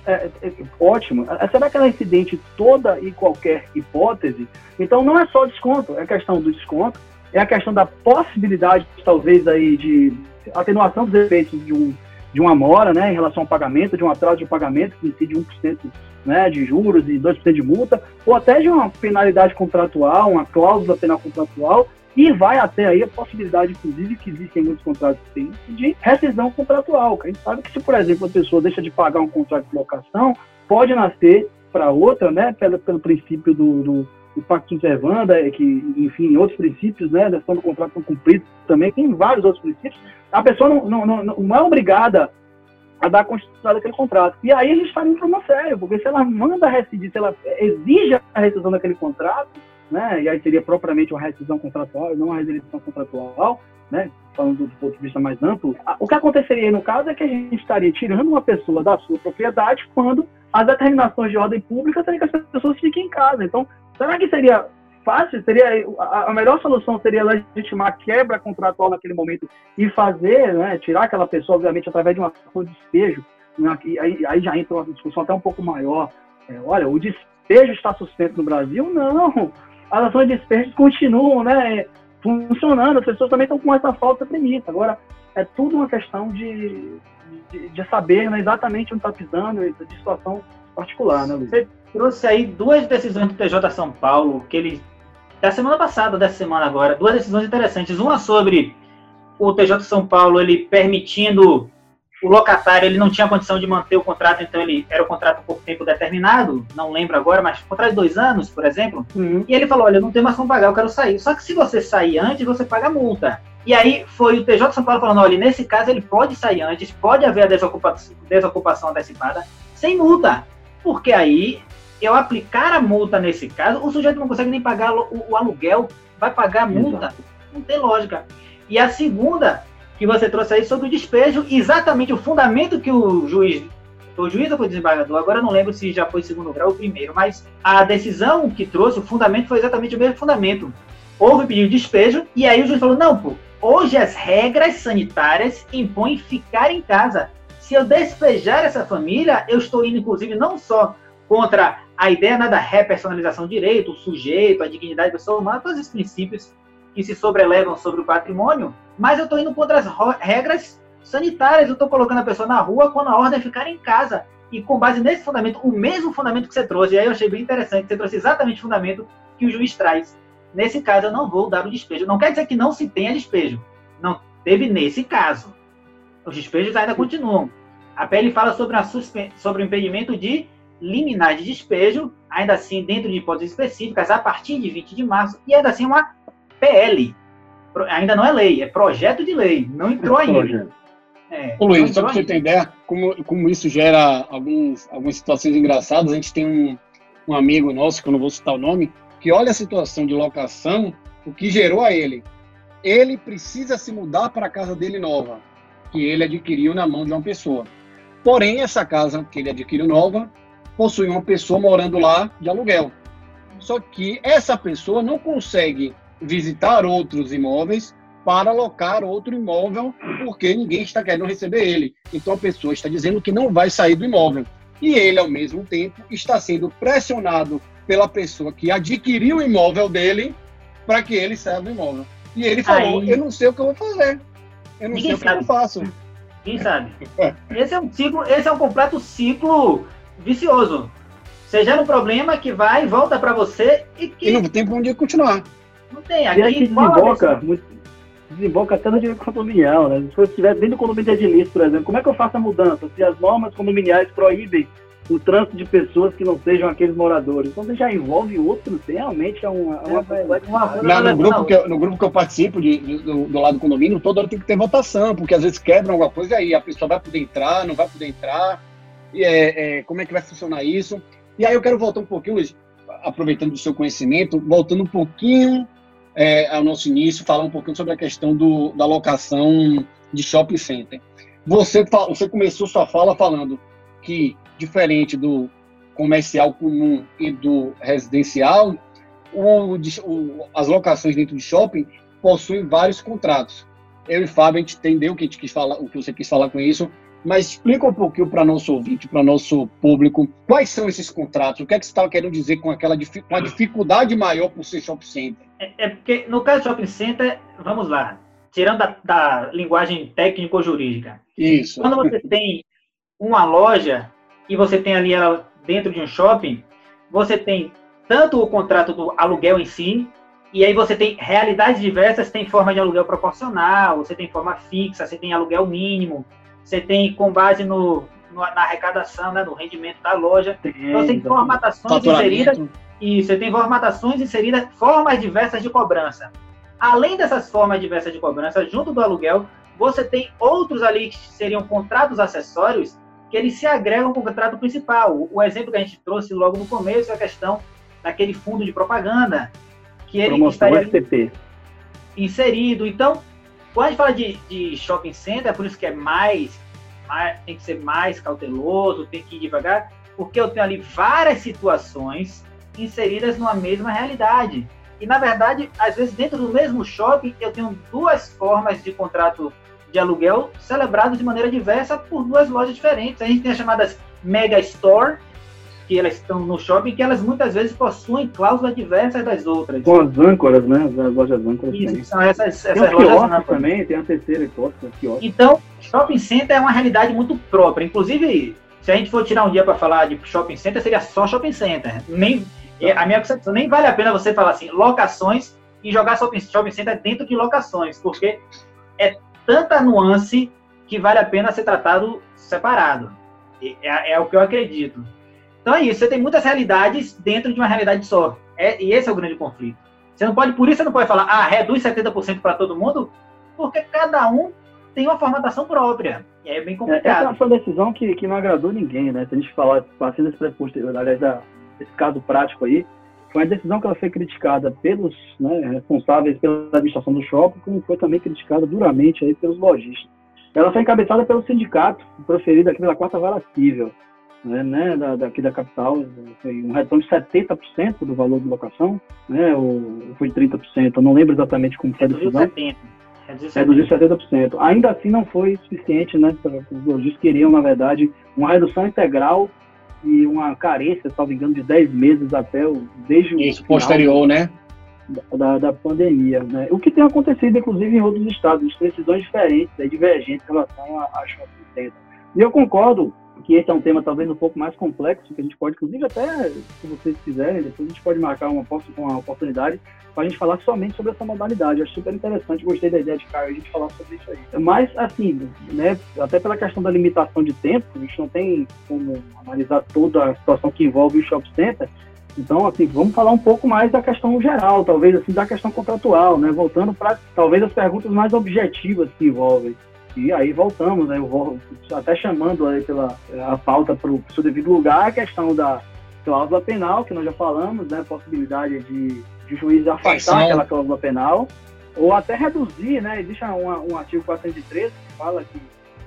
É, é, é, ótimo. É, será que ela é incidente toda e qualquer hipótese? Então, não é só desconto, é a questão do desconto, é a questão da possibilidade, talvez, aí de atenuação dos efeitos de, um, de uma mora, né, em relação ao pagamento, de um atraso de pagamento que incide 1% né, de juros e 2% de multa, ou até de uma penalidade contratual, uma cláusula penal contratual, e vai até aí a possibilidade, inclusive, que existem muitos contratos que têm, de rescisão contratual. A gente sabe que se, por exemplo, a pessoa deixa de pagar um contrato de locação, pode nascer para outra, né, pelo, pelo princípio do, do, do pacto servanda, é que, enfim, outros princípios, né, da questão do contrato não cumprido também, tem vários outros princípios. A pessoa não, não, não, não é obrigada a dar continuidade àquele contrato. E aí a gente está para uma sério, porque se ela manda rescindir, se ela exige a rescisão daquele contrato, né, e aí seria propriamente uma rescisão contratual, não uma resilição contratual, né, falando do, ponto de vista mais amplo, o que aconteceria no caso é que a gente estaria tirando uma pessoa da sua propriedade quando as determinações de ordem pública seriam que as pessoas fiquem em casa. Então, será que seria fácil, seria a, melhor solução seria legitimar a quebra contratual naquele momento e fazer, né, tirar aquela pessoa, obviamente, através de uma ação de despejo. Né, aí, aí já entra uma discussão até um pouco maior. É, olha, o despejo está suspenso no Brasil? Não. as ações de despejo continuam, né, funcionando, as pessoas também estão com essa falta premissa. Agora, é tudo uma questão de, de, de saber né, exatamente onde está pisando, de situação particular, né, Luiz? Trouxe aí duas decisões do TJ São Paulo, que ele da semana passada, dessa semana agora, duas decisões interessantes. Uma sobre o TJ São Paulo ele permitindo o locatário ele não tinha condição de manter o contrato, então ele era o contrato por tempo determinado, não lembro agora, mas contrato de dois anos, por exemplo. Uhum. E ele falou: Olha, eu não tenho mais como pagar, eu quero sair. Só que se você sair antes, você paga multa. E aí foi o TJ São Paulo falando: Olha, nesse caso ele pode sair antes, pode haver a desocupação, desocupação antecipada, sem multa. Porque aí eu aplicar a multa nesse caso, o sujeito não consegue nem pagar o, o aluguel, vai pagar a multa. Exato. Não tem lógica. E a segunda, que você trouxe aí sobre o despejo, exatamente o fundamento que o juiz, o juiz ou foi o desembargador, agora não lembro se já foi segundo grau ou primeiro, mas a decisão que trouxe, o fundamento foi exatamente o mesmo fundamento. Houve pedido de despejo, e aí o juiz falou, não, pô, hoje as regras sanitárias impõem ficar em casa. Se eu despejar essa família, eu estou indo, inclusive, não só contra a ideia né, da repersonalização direito, o sujeito, a dignidade da pessoa humana, todos esses princípios que se sobrelevam sobre o patrimônio, mas eu estou indo contra as regras sanitárias. Eu estou colocando a pessoa na rua quando a ordem é ficar em casa. E com base nesse fundamento, o mesmo fundamento que você trouxe, e aí eu achei bem interessante, você trouxe exatamente o fundamento que o juiz traz. Nesse caso, eu não vou dar o despejo. Não quer dizer que não se tenha despejo. Não teve nesse caso. Os despejos ainda continuam. A PL fala sobre, a sobre o impedimento de liminar de despejo, ainda assim dentro de hipóteses específicas, a partir de 20 de março, e ainda assim uma PL. Ainda não é lei, é projeto de lei. Não entrou é ainda. É, Ô, Luiz, só para você ter ideia, como, como isso gera alguns, algumas situações engraçadas, a gente tem um, um amigo nosso, que eu não vou citar o nome, que olha a situação de locação, o que gerou a ele. Ele precisa se mudar para a casa dele nova, que ele adquiriu na mão de uma pessoa. Porém, essa casa que ele adquiriu nova possui uma pessoa morando lá de aluguel. Só que essa pessoa não consegue visitar outros imóveis para alocar outro imóvel, porque ninguém está querendo receber ele. Então a pessoa está dizendo que não vai sair do imóvel. E ele, ao mesmo tempo, está sendo pressionado pela pessoa que adquiriu o imóvel dele para que ele saia do imóvel. E ele falou: Aí... Eu não sei o que eu vou fazer. Eu não ninguém sei sabe. o que eu faço. Quem sabe? É. Esse é um ciclo, esse é um completo ciclo vicioso. Você gera um problema que vai e volta para você e que. E não tem para onde continuar. Não tem. Aqui, aqui desemboca, desemboca até no direito condominial, né? Se eu estivesse dentro do condomínio de edilício, por exemplo, como é que eu faço a mudança? Se as normas condominiais proíbem o trânsito de pessoas que não sejam aqueles moradores. Então você já envolve outros, realmente é uma, é uma, uma, uma no, grupo que eu, no grupo que eu participo de, de, do, do, lado do condomínio, toda hora tem que ter votação, porque às vezes quebra alguma coisa e aí a pessoa vai poder entrar, não vai poder entrar, e é, é, como é que vai funcionar isso. E aí eu quero voltar um pouquinho, Luiz, aproveitando do seu conhecimento, voltando um pouquinho é, ao nosso início, falar um pouquinho sobre a questão do, da locação de shopping center. Você, você começou sua fala falando que, diferente do comercial comum e do residencial, o, o, as locações dentro de shopping possuem vários contratos. Eu e Fábio, a gente entendeu o que, a gente quis falar, o que você quis falar com isso, mas explica um pouquinho para nosso ouvinte, para nosso público, quais são esses contratos? O que é que você estava querendo dizer com aquela com a dificuldade maior por ser shopping center? É, é, porque no caso do shopping center, vamos lá, tirando da, da linguagem técnico-jurídica. Isso. Quando você tem uma loja e você tem ali ela dentro de um shopping, você tem tanto o contrato do aluguel em si, e aí você tem realidades diversas, tem forma de aluguel proporcional, você tem forma fixa, você tem aluguel mínimo, você tem com base no, no na arrecadação, né, no rendimento da loja. Tem, então, você tem formatações inseridas e você tem formatações inseridas, formas diversas de cobrança. Além dessas formas diversas de cobrança, junto do aluguel, você tem outros ali que seriam contratos acessórios que eles se agregam com o contrato principal. O exemplo que a gente trouxe logo no começo é a questão daquele fundo de propaganda que ele Promoção estaria STP. inserido. Então, quando a gente fala de, de shopping center, é por isso que é mais, mais, tem que ser mais cauteloso, tem que ir devagar, porque eu tenho ali várias situações inseridas numa mesma realidade. E, na verdade, às vezes, dentro do mesmo shopping, eu tenho duas formas de contrato de aluguel celebrados de maneira diversa por duas lojas diferentes. A gente tem as chamadas Mega Store, que elas estão no shopping que elas muitas vezes possuem cláusulas diversas das outras. Com as âncoras, né? As lojas âncoras. Isso, são essas, essas tem lojas âncoras. também, tem a terceira hipótese, quiosque. Então, shopping center é uma realidade muito própria. Inclusive, se a gente for tirar um dia para falar de shopping center, seria só shopping center. Nem, a minha concepção, nem vale a pena você falar assim, locações e jogar shopping, shopping center dentro de locações, porque é tanta nuance que vale a pena ser tratado separado. É, é, o que eu acredito. Então é isso, você tem muitas realidades dentro de uma realidade só. É, e esse é o grande conflito. Você não pode, por isso você não pode falar, ah, reduz 70% para todo mundo, porque cada um tem uma formatação própria. E aí é bem complicado. Essa foi uma decisão que, que não agradou ninguém, né? Se a gente falar, partindo desse pressuposto, aliás, desse caso prático aí, foi uma decisão que ela foi criticada pelos né, responsáveis pela administração do shopping, como foi também criticada duramente aí pelos lojistas. Ela foi encabeçada pelo sindicato, proferido aqui pela quarta vara civil, né, né, da, daqui da capital, foi um retorno de 70% do valor de locação, né, ou foi 30%, eu não lembro exatamente como foi a decisão. 70%. Reduziu 70%. Ainda assim não foi suficiente, né, os lojistas queriam, na verdade, uma redução integral e uma carência, salvo engano, de 10 meses até o desde Isso, o posterior, né? Da, da, pandemia, né? O que tem acontecido, inclusive, em outros estados, decisões diferentes, né, divergentes em relação a, a shopping center. E eu concordo que esse é um tema talvez um pouco mais complexo, que a gente pode, inclusive, até, se vocês quiserem, depois a gente pode marcar uma, uma oportunidade para a gente falar somente sobre essa modalidade. Acho super interessante, gostei da ideia de Caio, a gente falar sobre isso aí. Mas, assim, né, até pela questão da limitação de tempo, a gente não tem como analisar toda a situação que envolve o shopping center, então, assim, vamos falar um pouco mais da questão geral, talvez assim, da questão contratual, né? Voltando para talvez as perguntas mais objetivas que envolvem. E aí voltamos, né? Eu vou até chamando aí pela a pauta para o seu devido lugar a questão da cláusula penal, que nós já falamos, né? Possibilidade de, de juiz afastar é, aquela cláusula penal, ou até reduzir, né? Existe um, um artigo 413 que fala que,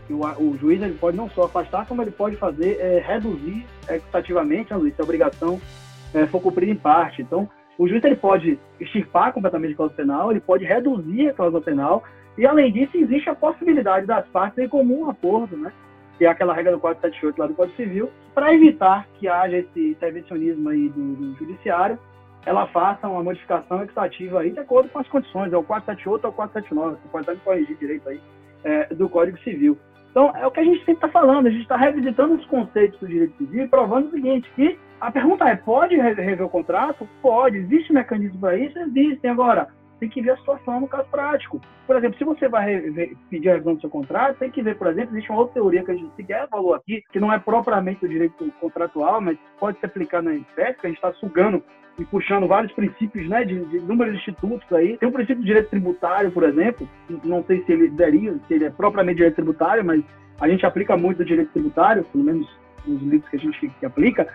que o, o, juiz ele pode não só afastar, como ele pode fazer é, reduzir equitativamente, né, Luiz, se a obrigação é, for cumprida em parte. Então, o juiz ele pode extirpar completamente a cláusula penal, ele pode reduzir a cláusula penal, e, além disso, existe a possibilidade das partes em comum acordo, né? que é aquela regra do 478 lá do Código Civil, para evitar que haja esse intervencionismo aí do, do, judiciário, ela faça uma modificação equitativa aí de acordo com as condições, é o 478 ou o 479, você pode até me corrigir direito aí, é, do Código Civil. Então, é o que a gente sempre está falando, a gente está revisitando os conceitos do direito civil e provando o seguinte, que a pergunta é, pode rever o contrato? Pode. Existe mecanismo para isso? Existem. Agora, tem que ver a situação no caso prático. Por exemplo, se você vai pedir a revisão do seu contrato, tem que ver, por exemplo, existe uma outra teoria que a gente sequer falou aqui, que não é propriamente o direito contratual, mas pode se aplicar na espécie, que a gente está sugando e puxando vários princípios né, de, de inúmeros institutos aí. Tem o princípio do direito tributário, por exemplo, não sei se ele daria, se ele é propriamente direito tributário, mas a gente aplica muito o direito tributário, pelo menos nos livros que a gente que aplica,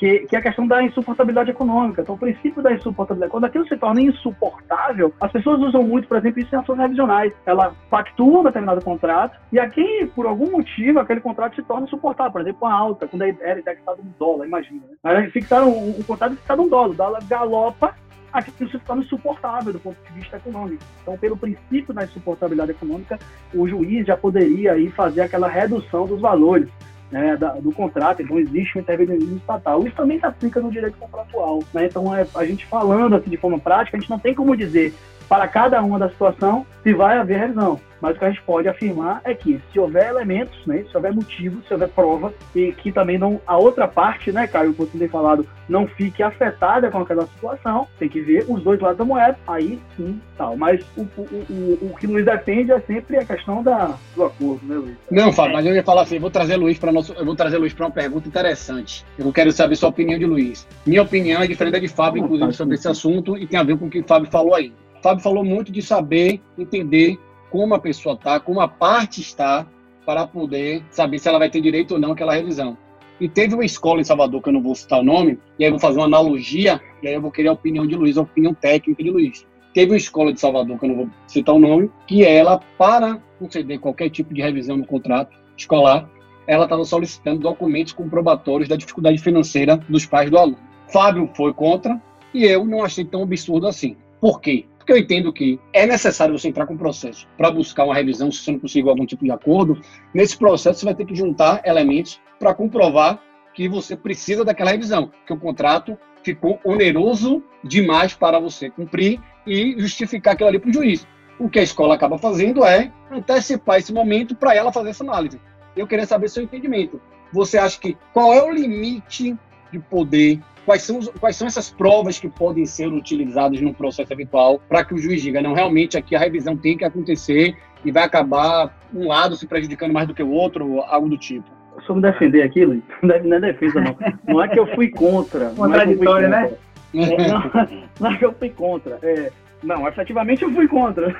que, que é a questão da insuportabilidade econômica. Então, o princípio da insuportabilidade, quando aquilo se torna insuportável, as pessoas usam muito, por exemplo, isso em ações revisionais. Ela pactua um determinado contrato e aqui, por algum motivo, aquele contrato se torna insuportável. Por exemplo, a alta, quando era indexado um dólar, imagina. Né? Mas fixaram um, um contrato fixado um dólar, o dólar galopa aquilo se torna insuportável do ponto de vista econômico. Então, pelo princípio da insuportabilidade econômica, o juiz já poderia aí fazer aquela redução dos valores né, da, do contrato, então existe um intervencionismo estatal. Isso também se aplica no direito contratual. Né? Então, é, a gente falando assim de forma prática, a gente não tem como dizer para cada uma da situação se vai haver revisão. Mas o que a gente pode afirmar é que se houver elementos, né, se houver motivos, se houver prova, e que também não a outra parte, né, Caio, como você tem falado, não fique afetada com aquela situação, tem que ver os dois lados da moeda, aí sim, tal. Mas o, o, o, o que nos defende é sempre a questão da, do acordo, né, Luiz? Não, Fábio, mas eu ia falar assim, vou trazer Luiz para nosso, eu vou trazer Luiz para uma pergunta interessante. Eu quero saber sua opinião de Luiz. Minha opinião é diferente da de Fábio, inclusive, sobre esse assunto, e tem a ver com o que o Fábio falou aí. O Fábio falou muito de saber, entender como a pessoa está, como a parte está, para poder saber se ela vai ter direito ou não àquela revisão. E teve uma escola em Salvador, que eu não vou citar o nome, e aí eu vou fazer uma analogia, e aí eu vou querer a opinião de Luiz, a opinião técnica de Luiz. Teve uma escola de Salvador, que eu não vou citar o nome, que ela, para conceder qualquer tipo de revisão no contrato escolar, ela estava solicitando documentos comprobatórios da dificuldade financeira dos pais do aluno. Fábio foi contra, e eu não achei tão absurdo assim. Por quê? Eu entendo que é necessário você entrar com o processo para buscar uma revisão, se você não conseguir algum tipo de acordo. Nesse processo, você vai ter que juntar elementos para comprovar que você precisa daquela revisão, que o contrato ficou oneroso demais para você cumprir e justificar aquilo ali para o juiz. O que a escola acaba fazendo é antecipar esse momento para ela fazer essa análise. Eu queria saber seu entendimento. Você acha que qual é o limite de poder? Quais são, quais são essas provas que podem ser utilizadas no processo habitual para que o juiz diga, não, realmente aqui a revisão tem que acontecer e vai acabar um lado se prejudicando mais do que o outro, algo do tipo? Eu me defender aqui, Luiz, não é defesa, não. Não é que eu fui contra. Contraditório, é né? É, não, não, é que eu fui contra. É, não, efetivamente eu fui contra.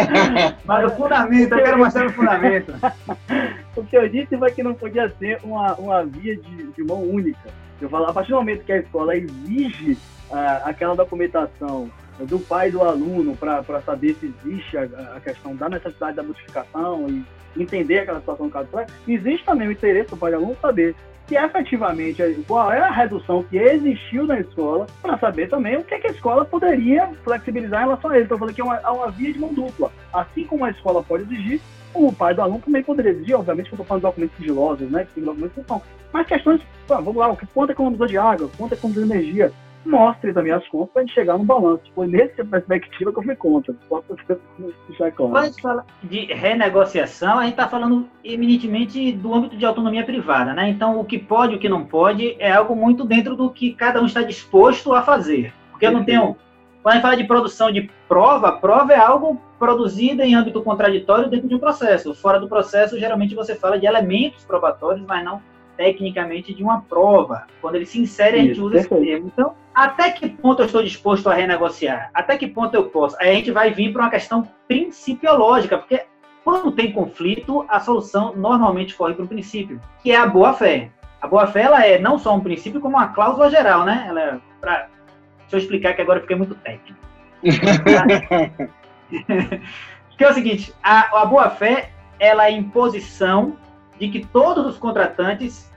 Mas o fundamento, eu quero mostrar o fundamento. o que eu disse foi que não podia ser uma, uma via de, de mão única. Eu falo, a partir do momento que a escola exige ah, aquela documentação do pai do aluno para saber se existe a, a, questão da necessidade da modificação e entender aquela situação do caso existe também o interesse do pai do aluno saber se efetivamente qual é a redução que existiu na escola, para saber também o que, é que, a escola poderia flexibilizar em relação a ele. Então, eu falei que é uma, é uma via de mão dupla. Assim como a escola pode exigir, o pai do aluno também poderia exigir, obviamente, que eu estou falando de documentos sigilosos, né? Que documentos que são. Mas questões, vamos lá, quanto economizou de água, quanto economizou de energia, mostre também as contas para a gente chegar no balanço. Foi nessa perspectiva que eu fui contra. Só para deixar claro. Quando a gente fala de renegociação, a gente está falando eminentemente do âmbito de autonomia privada, né? Então, o que pode e o que não pode é algo muito dentro do que cada um está disposto a fazer. Porque eu não tenho. Quando a gente fala de produção de prova, prova é algo produzido em âmbito contraditório dentro de um processo. Fora do processo, geralmente você fala de elementos probatórios, mas não tecnicamente de uma prova. Quando ele se insere, a gente usa esse termo. Então, até que ponto eu estou disposto a renegociar? Até que ponto eu posso? Aí a gente vai vir para uma questão principiológica, porque quando tem conflito, a solução normalmente corre para um princípio, que é a boa-fé. A boa-fé ela é não só um princípio, como uma cláusula geral, né? Ela é pra... Deixa eu explicar que agora eu fiquei muito técnico. que é o seguinte, a, a boa-fé ela é imposição de que todos os contratantes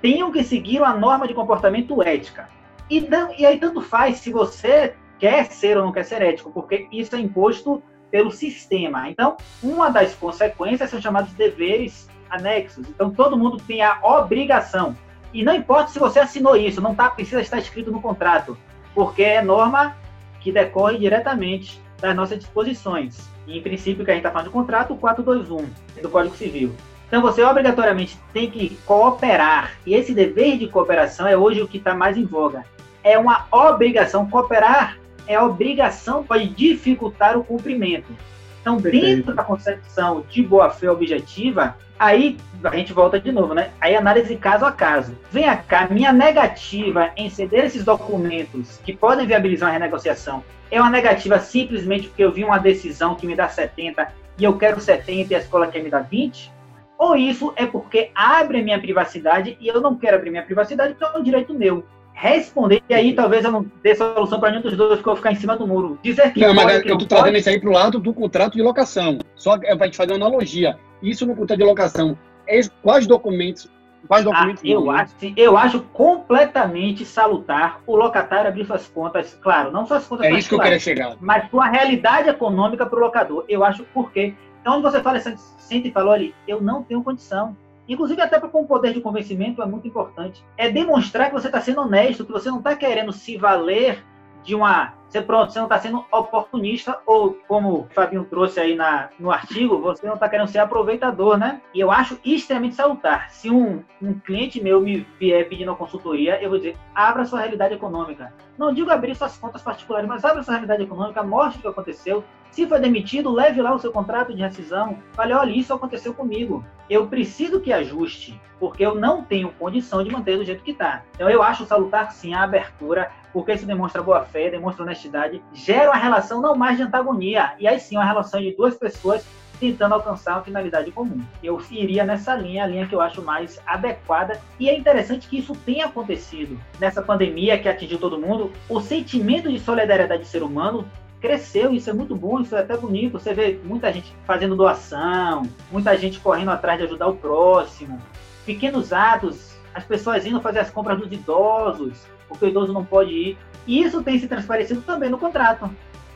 tenham que seguir uma norma de comportamento ética. E, e aí tanto faz se você quer ser ou não quer ser ético, porque isso é imposto pelo sistema. Então, uma das consequências são chamados deveres anexos. Então, todo mundo tem a obrigação. E não importa se você assinou isso, não tá, precisa estar escrito no contrato, porque é norma que decorre diretamente das nossas disposições. E, em princípio, que a gente está falando de contrato, o 421 do Código Civil. Então você obrigatoriamente tem que cooperar. E esse dever de cooperação é hoje o que está mais em voga. É uma obrigação. Cooperar é obrigação, pode dificultar o cumprimento. Então, dentro da concepção de boa-fé objetiva, aí a gente volta de novo, né? Aí análise caso a caso. Vem cá, minha negativa em ceder esses documentos que podem viabilizar uma renegociação é uma negativa simplesmente porque eu vi uma decisão que me dá 70 e eu quero 70 e a escola quer me dar 20? ou isso é porque abre a minha privacidade e eu não quero abrir minha privacidade porque é um direito meu. Responder, e aí talvez eu não dê solução para nenhum dos dois, porque eu vou ficar em cima do muro. Dizer que. Não, mas eu estou trazendo isso aí para o lado do contrato de locação. Só para a gente fazer uma analogia. Isso no contrato de locação, é, quais documentos Quais ah, documentos? Ah, eu, acho, eu acho completamente salutar o locatário abrir suas contas, claro, não suas contas É isso que eu queria chegar. Mas sua realidade econômica para o locador. Eu acho porque então, você fala, sente e fala, olha, eu não tenho condição. Inclusive, até com o poder de convencimento é muito importante. É demonstrar que você está sendo honesto, que você não está querendo se valer de uma. Você, pronto, você não está sendo oportunista, ou como o Fabinho trouxe aí na, no artigo, você não está querendo ser aproveitador, né? E eu acho extremamente salutar. Se um, um cliente meu me vier pedindo uma consultoria, eu vou dizer: abra sua realidade econômica. Não digo abrir suas contas particulares, mas abra sua realidade econômica, mostre o que aconteceu, se foi demitido, leve lá o seu contrato de rescisão. Fale, olha, isso aconteceu comigo. Eu preciso que ajuste, porque eu não tenho condição de manter do jeito que está. Então, eu acho salutar sim a abertura, porque isso demonstra boa fé, demonstra honestidade, gera uma relação não mais de antagonia, e aí sim uma relação de duas pessoas tentando alcançar uma finalidade comum. Eu iria nessa linha, a linha que eu acho mais adequada, e é interessante que isso tenha acontecido nessa pandemia que atingiu todo mundo. O sentimento de solidariedade do ser humano cresceu, isso é muito bom, isso é até bonito. Você vê muita gente fazendo doação, muita gente correndo atrás de ajudar o próximo, pequenos atos, as pessoas indo fazer as compras dos idosos, porque o idoso não pode ir. E isso tem se transparecido também no contrato.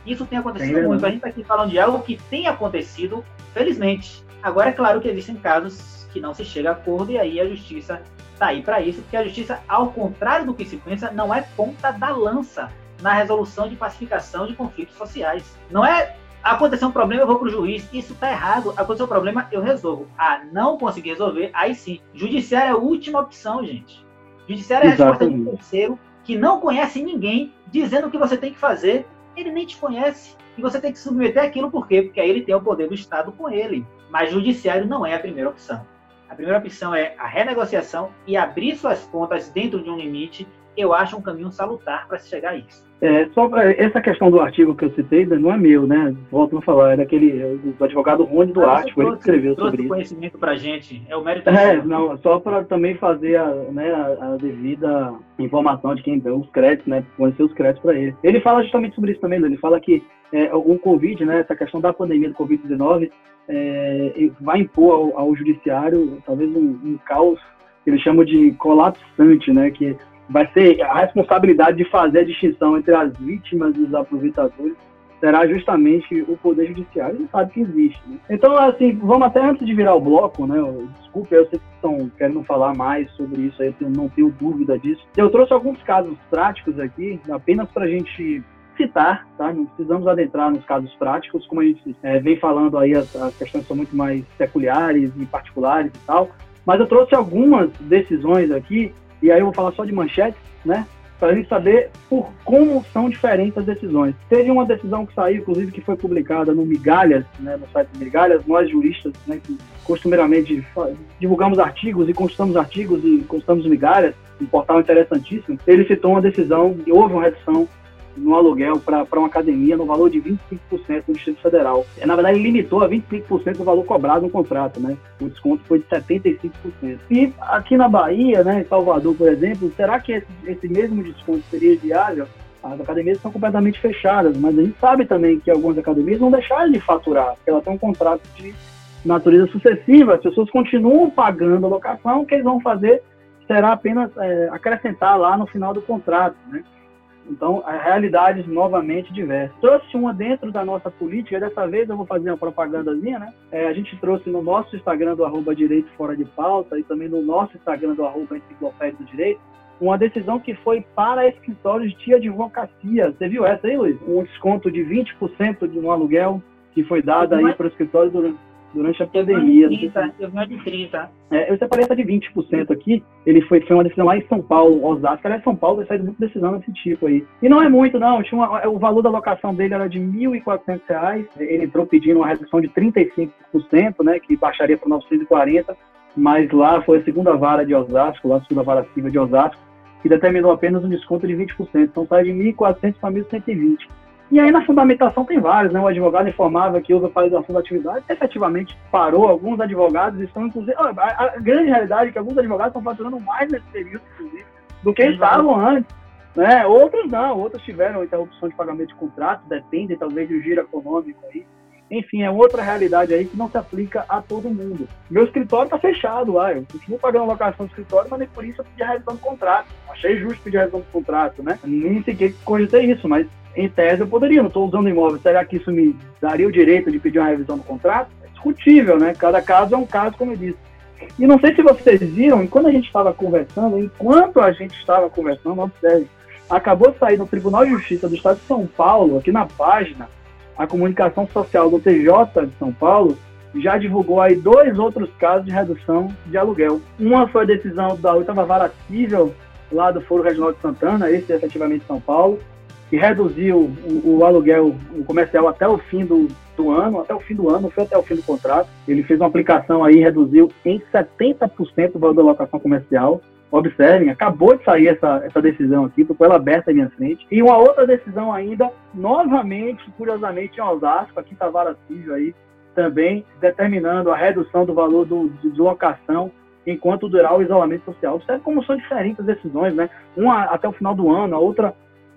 Isso tem acontecido tem muito. A gente está aqui falando de algo que tem acontecido, felizmente. Agora, é claro que existem casos que não se chega a acordo e aí a justiça está aí para isso, porque a justiça, ao contrário do que se pensa, não é ponta da lança na resolução de pacificação de conflitos sociais. Não é aconteceu um problema, eu vou para o juiz, isso está errado, aconteceu um problema, eu resolvo. Ah, não conseguir resolver, aí sim. Judiciário é a última opção, gente. Judiciário é a resposta de um terceiro que não conhece ninguém dizendo o que você tem que fazer. Ele nem te conhece. E você tem que submeter aquilo por quê? Porque aí ele tem o poder do Estado com ele. Mas judiciário não é a primeira opção. A primeira opção é a renegociação e abrir suas contas dentro de um limite. Eu acho um caminho salutar para se chegar a isso. É, só essa questão do artigo que eu citei não é meu, né? Volto a falar, é daquele do advogado Rony Duarte, foi ele que escreveu sobre isso. conhecimento para gente, é o mérito. É, não, só para também fazer a, né, a, devida informação de quem deu os créditos, né? Conhecer os créditos para ele. Ele fala justamente sobre isso também, ele fala que é, o Covid, né? Essa questão da pandemia do Covid-19 é, vai impor ao, ao judiciário talvez um, um caos que eles chamam de colapsante, né? Que vai ser a responsabilidade de fazer a distinção entre as vítimas e os aproveitadores será justamente o Poder Judiciário, ele sabe que existe. Né? Então, assim, vamos até antes de virar o bloco, né? Desculpe, eu sei que estão querendo falar mais sobre isso, aí eu não tenho dúvida disso. Eu trouxe alguns casos práticos aqui, apenas para a gente citar, tá? Não precisamos adentrar nos casos práticos, como a gente é, vem falando aí, as, as questões são muito mais peculiares e particulares e tal. Mas eu trouxe algumas decisões aqui e aí eu vou falar só de manchetes, né? Para a gente saber por como são diferentes as decisões. Teve uma decisão que saiu, inclusive, que foi publicada no Migalhas, né, no site Migalhas, nós juristas, né, que costumeiramente divulgamos artigos e consultamos artigos e consultamos Migalhas, um portal interessantíssimo, ele citou uma decisão e houve uma redução no aluguel para uma academia no valor de 25% do Distrito Federal. É, na verdade, ele limitou a 25% do valor cobrado no contrato, né? O desconto foi de 75%. E aqui na Bahia, né, em Salvador, por exemplo, será que esse, esse mesmo desconto seria viável? As academias estão completamente fechadas, mas a gente sabe também que algumas academias vão deixar de faturar, porque elas têm um contrato de natureza sucessiva, as pessoas continuam pagando a locação, o que eles vão fazer será apenas é, acrescentar lá no final do contrato, né? Então, a realidades novamente diversas. Trouxe uma dentro da nossa política, dessa vez eu vou fazer uma propagandazinha, né? É, a gente trouxe no nosso Instagram do arroba Direito Fora de Pauta e também no nosso Instagram do arroba Enciclopédia do Direito, uma decisão que foi para escritórios de advocacia. Você viu essa aí, Luiz? Um desconto de 20% de um aluguel que foi dado aí para o escritório durante durante a pandemia. Eu vi de 30. É, eu separei essa de 20% aqui. Ele foi, foi uma decisão lá em São Paulo, Osasco. Aliás, São Paulo vai sair muito decisão desse tipo aí. E não é muito, não. Tinha uma, o valor da locação dele era de R$ 1.400. Ele entrou pedindo uma redução de 35%, né, que baixaria para 940. Mas lá foi a segunda vara de Osasco, lá a segunda vara civil de Osasco, que determinou apenas um desconto de 20%. Então sai de 1.400 para 1.120. E aí na fundamentação tem vários, né? O advogado informava que houve a paralisação da atividade, efetivamente parou. Alguns advogados estão, inclusive, a, a grande realidade é que alguns advogados estão faturando mais nesse período, inclusive, do que estavam antes. Né? Outros não, outros tiveram interrupção de pagamento de contrato, depende talvez do giro econômico aí. Enfim, é outra realidade aí que não se aplica a todo mundo. Meu escritório está fechado lá, eu continuo pagando locação do escritório, mas nem por isso eu pedi a revisão do contrato. Achei justo pedir a revisão do contrato, né? Nem sequer cogitei isso, mas em tese eu poderia, não estou usando imóvel, será que isso me daria o direito de pedir uma revisão do contrato? É discutível, né? Cada caso é um caso, como eu disse. E não sei se vocês viram, quando a gente estava conversando, enquanto a gente estava conversando, observe, acabou de sair no Tribunal de Justiça do Estado de São Paulo, aqui na página, a comunicação social do TJ de São Paulo já divulgou aí dois outros casos de redução de aluguel. Uma foi a decisão da oitava vara civil lá do Foro Regional de Santana, esse efetivamente São Paulo, que reduziu o, o aluguel comercial até o fim do, do ano, até o fim do ano, foi até o fim do contrato. Ele fez uma aplicação aí, reduziu em 70% o valor da locação comercial. Observem, acabou de sair essa, essa decisão aqui, estou com ela aberta à minha frente. E uma outra decisão ainda, novamente, curiosamente, em Osasco, aqui está a Vara Civil aí, também determinando a redução do valor do, de locação enquanto durar o isolamento social. Observe como são diferentes as decisões, né? Uma até o final do ano, a outra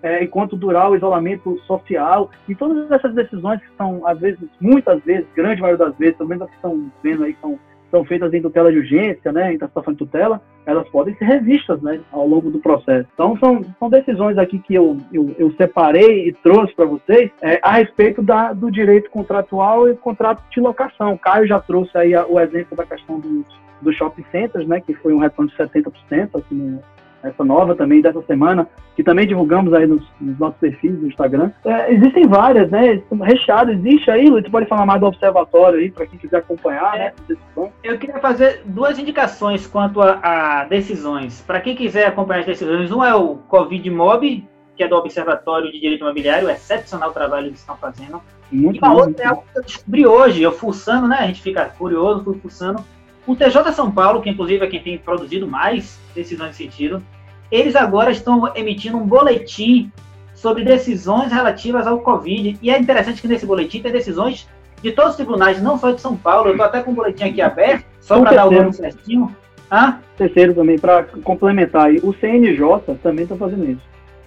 é, enquanto durar o isolamento social, e todas essas decisões que são, às vezes, muitas vezes, grande maioria das vezes, pelo menos as que estão vendo aí, são são feitas em tutela de urgência, né, em situação de tutela, elas podem ser revistas né, ao longo do processo. Então, são, são decisões aqui que eu, eu, eu separei e trouxe para vocês é, a respeito da, do direito contratual e contrato de locação. O Caio já trouxe aí o exemplo da questão dos, dos shopping centers, né, que foi um retorno de 70% aqui no, essa nova também dessa semana, que também divulgamos aí nos, nos nossos perfis do Instagram. É, existem várias, né? Recheado, existe aí, Luiz, você pode falar mais do observatório aí, para quem quiser acompanhar, é, né? Eu queria fazer duas indicações quanto a, a decisões. Para quem quiser acompanhar as decisões, um é o Covid Mob, que é do Observatório de Direito Imobiliário, excepcional trabalho que estão fazendo. Muito e a outra é algo que eu descobri hoje, eu fuçando, né? A gente fica curioso, fui fuçando. O TJ São Paulo, que inclusive é quem tem produzido mais decisões de sentido, eles agora estão emitindo um boletim sobre decisões relativas ao Covid. E é interessante que nesse boletim tem decisões de todos os tribunais, não só de São Paulo. Eu estou até com o boletim aqui aberto, só para dar o nome certinho. Ah? Terceiro também, para complementar, o CNJ também está fazendo isso.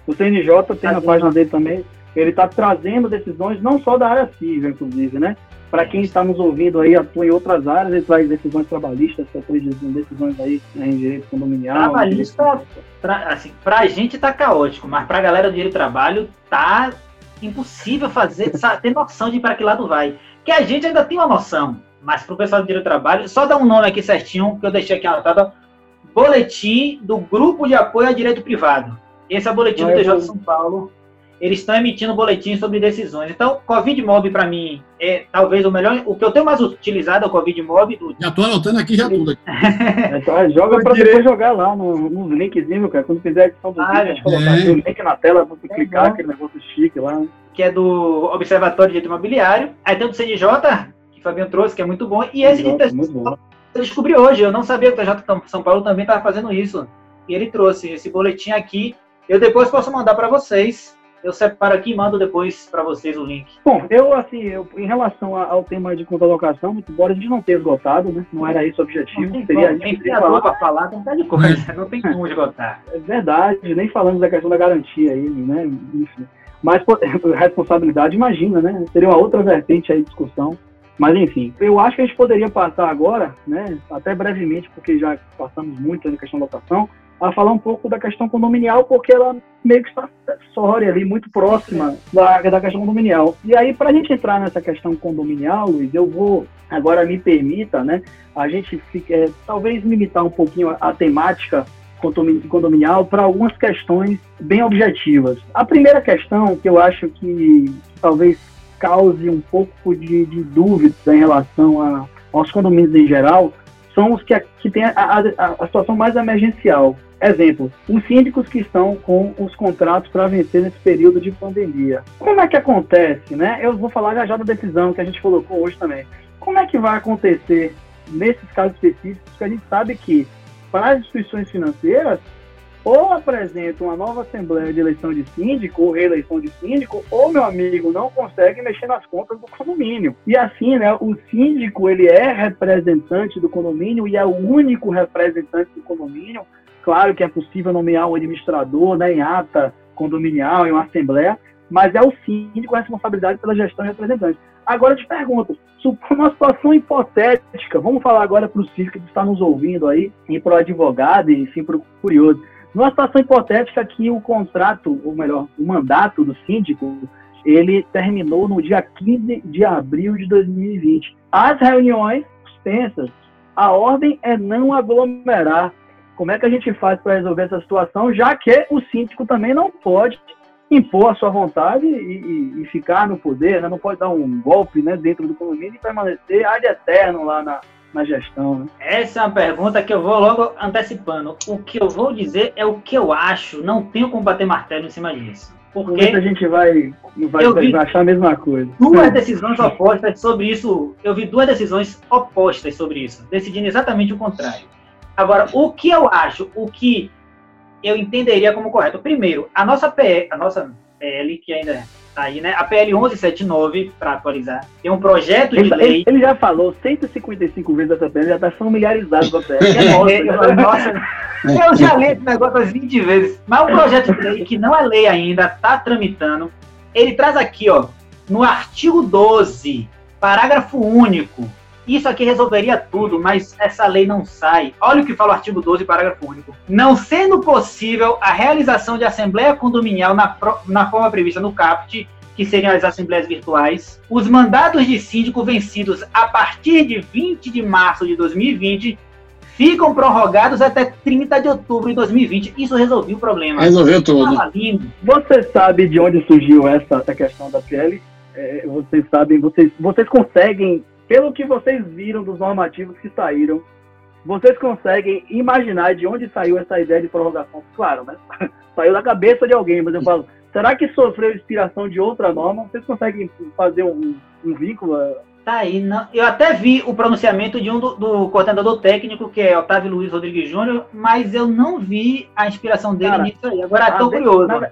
O CNJ tem na página dele também, ele está trazendo decisões não só da área civil, inclusive, né? Para quem está nos ouvindo aí, atua em outras áreas, ele traz decisões trabalhistas, decisões aí né, em direito condominial. Trabalhista, pra, assim, pra gente tá caótico, mas pra galera do direito do trabalho tá impossível fazer, ter noção de para que lado vai. Que a gente ainda tem uma noção, mas pro pessoal do direito do trabalho, só dá um nome aqui certinho, que eu deixei aqui anotado, Boletim do Grupo de Apoio a Direito Privado. Esse é o boletim do TJ de São Paulo eles estão emitindo boletins sobre decisões. Então, Covid Mob, para mim, é talvez o melhor. O que eu tenho mais utilizado é o Covid Mob. Do... Já estou anotando aqui já tudo. Aqui. é, joga para depois jogar lá nos no linkzinhos, cara. Quando fizer a edição do ah, vídeo, a gente colocar é. o link na tela para você é clicar, bom. aquele negócio chique lá. Que é do Observatório de Direito Imobiliário. Aí tem o do CNJ, que o Fabinho trouxe, que é muito bom. E esse de eu descobri hoje. Eu não sabia que o TJ São Paulo também estava fazendo isso. E ele trouxe esse boletim aqui. Eu depois posso mandar para vocês eu separo aqui e mando depois para vocês o link. Bom, eu assim, eu, em relação ao tema de contalocação, muito embora a gente não tenha esgotado, né? Não era esse o objetivo. Não seria, como, a gente falar para falar tem de coisa, não tem como esgotar. É verdade, nem falamos da questão da garantia aí, né? Enfim. Mas responsabilidade, imagina, né? Seria uma outra vertente aí de discussão. Mas enfim, eu acho que a gente poderia passar agora, né, até brevemente, porque já passamos muito na questão da locação, a falar um pouco da questão condominial, porque ela meio que está acessória ali, muito próxima da, da questão condominial. E aí, para a gente entrar nessa questão condominial, Luiz, eu vou, agora me permita, né, a gente fica, é, talvez limitar um pouquinho a, a temática condominial para algumas questões bem objetivas. A primeira questão que eu acho que talvez cause um pouco de, de em relação a, aos condomínios em geral são os que, que têm a, a, a situação mais emergencial. Exemplo, os síndicos que estão com os contratos para vencer nesse período de pandemia. Como é que acontece, né? Eu vou falar já, da decisão que a gente colocou hoje também. Como é que vai acontecer nesses casos específicos que a gente sabe que para as instituições financeiras ou apresenta uma nova assembleia de eleição de síndico ou reeleição de síndico, ou meu amigo não consegue mexer nas contas do condomínio. E assim, né, o síndico ele é representante do condomínio e é o único representante do condomínio Claro que é possível nomear um administrador né, em ata condominial, em uma assembleia, mas é o síndico a responsabilidade pela gestão representante. Agora eu te pergunto, uma situação hipotética, vamos falar agora para o síndico que está nos ouvindo aí, e para o advogado, e sim para o curioso. Numa situação hipotética que o contrato, ou melhor, o mandato do síndico, ele terminou no dia 15 de abril de 2020. As reuniões suspensas, a ordem é não aglomerar como é que a gente faz para resolver essa situação, já que o síndico também não pode impor a sua vontade e, e, e ficar no poder, né? não pode dar um golpe né, dentro do condomínio e permanecer ad eterno lá na, na gestão. Né? Essa é uma pergunta que eu vou logo antecipando. O que eu vou dizer é o que eu acho, não tenho como bater martelo em cima disso. Porque a gente vai, vai, vai achar a mesma coisa. Duas decisões opostas sobre isso. Eu vi duas decisões opostas sobre isso, decidindo exatamente o contrário. Agora, o que eu acho, o que eu entenderia como correto? Primeiro, a nossa PL, a nossa PL, que ainda está aí, né? A PL 1179, para atualizar, tem um projeto de ele, lei. Ele já falou 155 vezes essa PL, já está familiarizado com a PL. É nossa, é, nossa, eu já li esse negócio umas 20 vezes. Mas o projeto de lei, que não é lei ainda, está tramitando. Ele traz aqui, ó, no artigo 12, parágrafo único, isso aqui resolveria tudo, mas essa lei não sai. Olha o que fala o artigo 12, parágrafo único. Não sendo possível a realização de assembleia condominial na, na forma prevista no CAPT, que seriam as assembleias virtuais, os mandatos de síndico vencidos a partir de 20 de março de 2020 ficam prorrogados até 30 de outubro de 2020. Isso resolveu o problema. Resolveu tudo. Você sabe de onde surgiu essa, essa questão da PL? É, vocês sabem, vocês, vocês conseguem, pelo que vocês viram dos normativos que saíram, vocês conseguem imaginar de onde saiu essa ideia de prorrogação? Claro, né? Saiu da cabeça de alguém, mas eu falo, será que sofreu inspiração de outra norma? Vocês conseguem fazer um, um vínculo Tá aí, não. Eu até vi o pronunciamento de um do, do coordenador técnico, que é Otávio Luiz Rodrigues Júnior, mas eu não vi a inspiração dele Cara, nisso aí. Agora estou curioso. Na,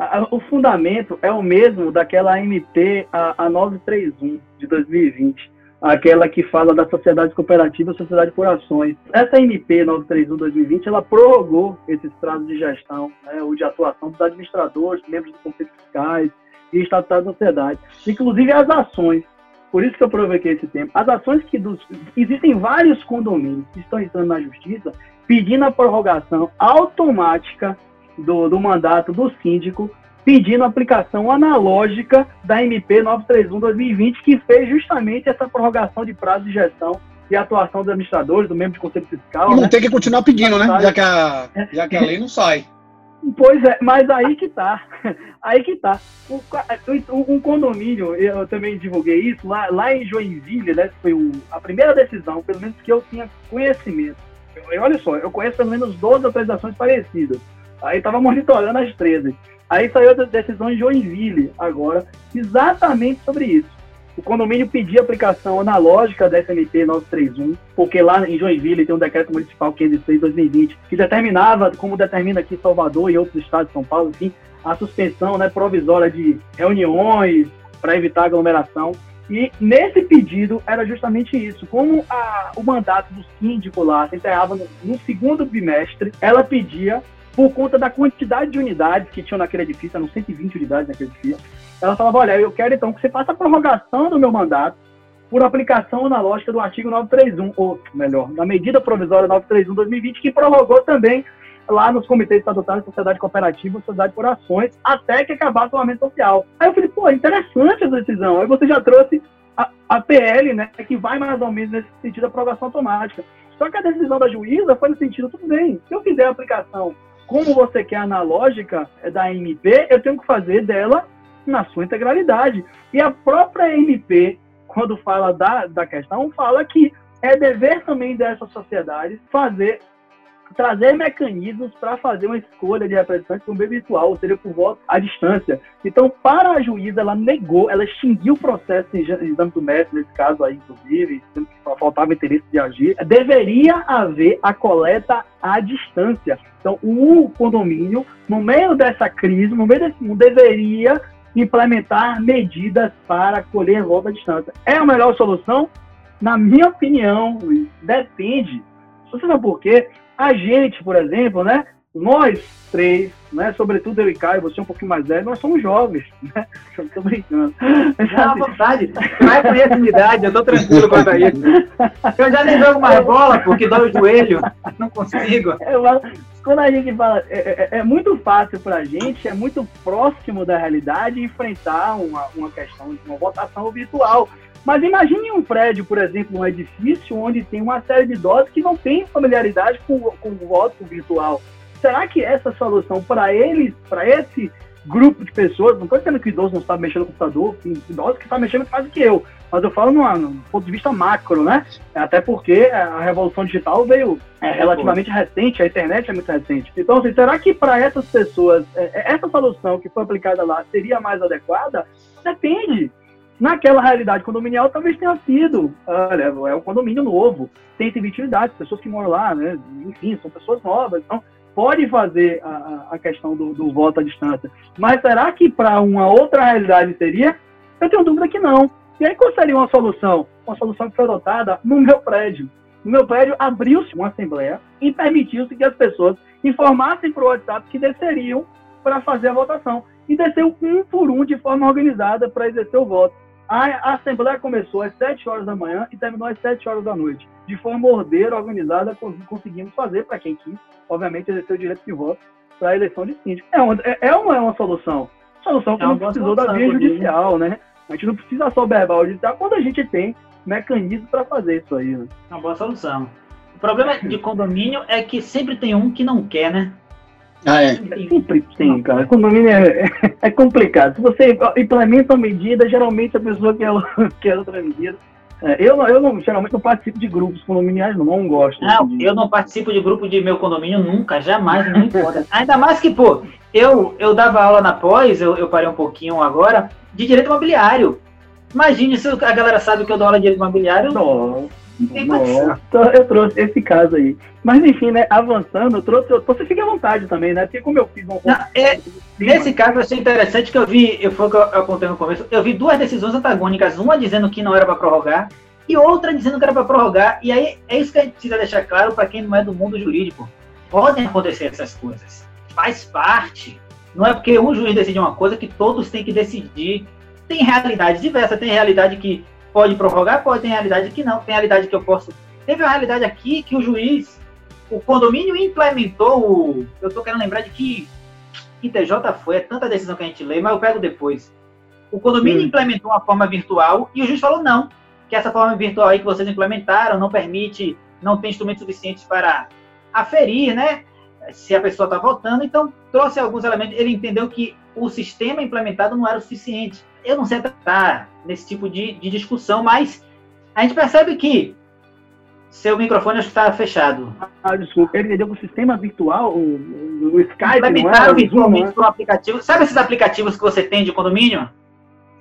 a, o fundamento é o mesmo daquela MP, a, a 931 de 2020, aquela que fala da sociedade cooperativa sociedade por ações. Essa MP 931 2020, ela prorrogou esses prazos de gestão, né, ou de atuação dos administradores, membros dos conselhos fiscais e estatutários da sociedade, inclusive as ações. Por isso que eu provoquei esse tempo. As ações que dos, existem vários condomínios que estão entrando na justiça pedindo a prorrogação automática do, do mandato do síndico, pedindo aplicação analógica da MP 931-2020, que fez justamente essa prorrogação de prazo de gestão e atuação dos administradores, do membro de conselho fiscal. E não né? tem que continuar pedindo, né? Já que, a, já que a lei não sai. Pois é, mas aí que tá. Aí que tá. Um, um condomínio, eu também divulguei isso, lá, lá em Joinville, né? Foi o, a primeira decisão, pelo menos que eu tinha conhecimento. Eu, olha só, eu conheço pelo menos 12 autorizações parecidas. Aí tava monitorando as 13. Aí saiu a decisão em Joinville agora, exatamente sobre isso o condomínio pedia aplicação analógica da SMP 931, porque lá em Joinville tem um decreto municipal 506-2020 que determinava, como determina aqui Salvador e outros estados de São Paulo, enfim, a suspensão né, provisória de reuniões para evitar aglomeração. E nesse pedido era justamente isso. Como a, o mandato do síndico lá se encerrava no, no segundo bimestre, ela pedia por conta da quantidade de unidades que tinham naquele edifício, eram 120 unidades naquele edifício, ela falava, olha, eu quero então que você faça a prorrogação do meu mandato por aplicação analógica do artigo 931, ou melhor, da medida provisória 931-2020, que prorrogou também lá nos comitês estatutários de sociedade cooperativa, sociedade por ações, até que acabasse o aumento social. Aí eu falei, pô, interessante essa decisão. Aí você já trouxe a, a PL, né, que vai mais ou menos nesse sentido de aprovação automática. Só que a decisão da juíza foi no sentido, tudo bem, se eu fizer a aplicação como você quer analógica é da MP, eu tenho que fazer dela na sua integralidade. E a própria MP, quando fala da, da questão, fala que é dever também dessa sociedade fazer trazer mecanismos para fazer uma escolha de representante por meio virtual, ou seja, por voto à distância. Então, para a juíza, ela negou, ela extinguiu o processo em exame do mestre, nesse caso aí, inclusive, sendo que faltava interesse de agir. Deveria haver a coleta à distância. Então, o condomínio, no meio dessa crise, no meio desse mundo, deveria implementar medidas para colher voto à distância. É a melhor solução? Na minha opinião, depende. Você sabe por quê? A gente, por exemplo, né? Nós três, né? Sobretudo eu e Caio, você é um pouquinho mais velho, nós somos jovens, né? Eu tô brincando. Não, à vontade. Não é conhecimento, eu tô tranquilo quanto a isso. Eu já nem jogo mais bola porque dói o joelho, não consigo. Eu, quando a gente fala, é, é, é muito fácil para a gente, é muito próximo da realidade enfrentar uma, uma questão de uma votação virtual. Mas imagine um prédio, por exemplo, um edifício onde tem uma série de idosos que não tem familiaridade com, com o voto virtual. Será que essa solução para eles, para esse grupo de pessoas, não estou dizendo que idoso não sabe mexer no computador, tem idosos que estão mexendo mais do que eu, mas eu falo num, num ponto de vista macro, né? Até porque a revolução digital veio é, relativamente recente, a internet é muito recente. Então, assim, será que para essas pessoas, é, é, essa solução que foi aplicada lá seria mais adequada? Depende. Naquela realidade condominial, talvez tenha sido. Olha, é um condomínio novo, tem 120 unidades, pessoas que moram lá, né? Enfim, são pessoas novas. Então, pode fazer a, a questão do, do, voto à distância. Mas será que para uma outra realidade seria? Eu tenho dúvida que não. E aí qual seria uma solução? Uma solução que foi adotada no meu prédio. No meu prédio abriu-se uma assembleia e permitiu-se que as pessoas informassem para o WhatsApp que desceriam para fazer a votação. E desceu um por um de forma organizada para exercer o voto. A, Assembleia começou às 7 horas da manhã e terminou às 7 horas da noite. De forma ordeira, organizada, conseguimos fazer, para quem quis, obviamente, exercer o direito de voto para a eleição de síndico. É uma, é, é uma, é uma solução. Solução que é não precisou da via judicial, né? A gente não precisa só verbal judicial quando a gente tem mecanismos para fazer isso aí. Né? É uma boa solução. O problema de condomínio é que sempre tem um que não quer, né? Ah, é. Sempre tem, cara. Condomínio é, é, complicado. Se você implementa uma medida, geralmente a pessoa quer, quer outra medida. É, eu, eu não, geralmente não participo de grupos condominiais, não, não gosto. Não, de... eu não participo de grupo de meu condomínio nunca, jamais, não importa. Ainda mais que, pô, eu, eu dava aula na pós, eu, eu parei um pouquinho agora, de direito imobiliário. Imagine se a galera sabe que eu dou aula de direito imobiliário. Não. Nossa, eu trouxe esse caso aí. Mas enfim, né, avançando, eu trouxe. Você fica à vontade também, né? Porque como eu fiz um. Não, é, nesse caso, eu achei interessante que eu vi, eu foi o que eu apontei no começo, eu vi duas decisões antagônicas, uma dizendo que não era para prorrogar e outra dizendo que era para prorrogar. E aí é isso que a gente precisa deixar claro para quem não é do mundo jurídico. Podem acontecer essas coisas. Faz parte. Não é porque um juiz decide uma coisa que todos têm que decidir. Tem realidade diversa, tem realidade que pode prorrogar, pode, tem realidade que não, tem realidade que eu posso. Teve uma realidade aqui que o juiz, o condomínio implementou o. Eu tô querendo lembrar de que, que TJ foi, é tanta decisão que a gente lê, mas eu pego depois. O condomínio hum. implementou uma forma virtual e o juiz falou não, que essa forma virtual aí que vocês implementaram não permite, não tem instrumentos suficientes para aferir, né? Se a pessoa está votando, então trouxe alguns elementos. Ele entendeu que o sistema implementado não era o suficiente eu não sei tratar nesse tipo de, de discussão, mas a gente percebe que seu microfone está fechado. Ah, desculpa, ele entendeu que o sistema virtual, o, o Skype, Implementaram virtualmente para aplicativo. Sabe esses aplicativos que você tem de condomínio?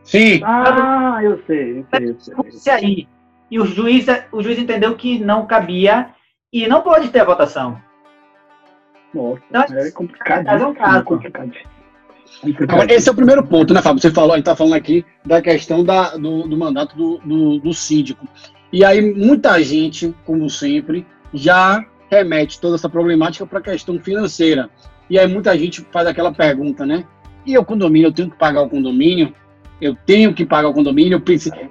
Sim. Ah, eu sei, eu sei, eu sei. aí. E o juiz, o juiz entendeu que não cabia e não pode ter a votação. Nossa, então, é complicado. É um caso. É complicado. Esse é o primeiro ponto, né, Fábio? Você falou, a gente está falando aqui da questão da, do, do mandato do, do, do síndico. E aí, muita gente, como sempre, já remete toda essa problemática para a questão financeira. E aí, muita gente faz aquela pergunta, né? E o condomínio, eu tenho que pagar o condomínio? Eu tenho que pagar o condomínio?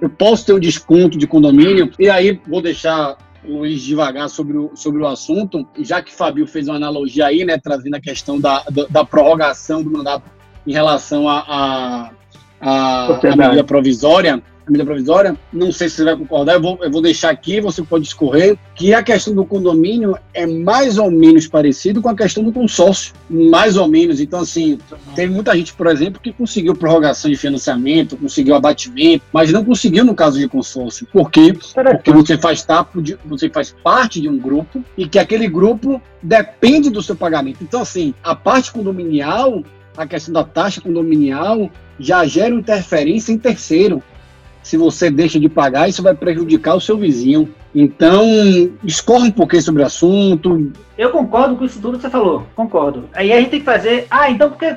Eu, posso ter um desconto de condomínio? E aí, vou deixar Luiz devagar sobre o, sobre o assunto, já que Fabio fez uma analogia aí, né, trazendo a questão da, da, da prorrogação do mandato em relação a medida provisória, a medida provisória, não sei se você vai concordar, eu vou, eu vou deixar aqui, você pode escorrer, que a questão do condomínio é mais ou menos parecido com a questão do consórcio, mais ou menos. Então, assim, tem muita gente, por exemplo, que conseguiu prorrogação de financiamento, conseguiu abatimento, mas não conseguiu no caso de consórcio. Por quê? Porque você faz, tapo de, você faz parte de um grupo e que aquele grupo depende do seu pagamento. Então, assim, a parte condominial a questão da taxa condominial já gera interferência em terceiro. Se você deixa de pagar, isso vai prejudicar o seu vizinho. Então, escorre um pouquinho sobre o assunto. Eu concordo com isso tudo que você falou, concordo. Aí a gente tem que fazer. Ah, então por que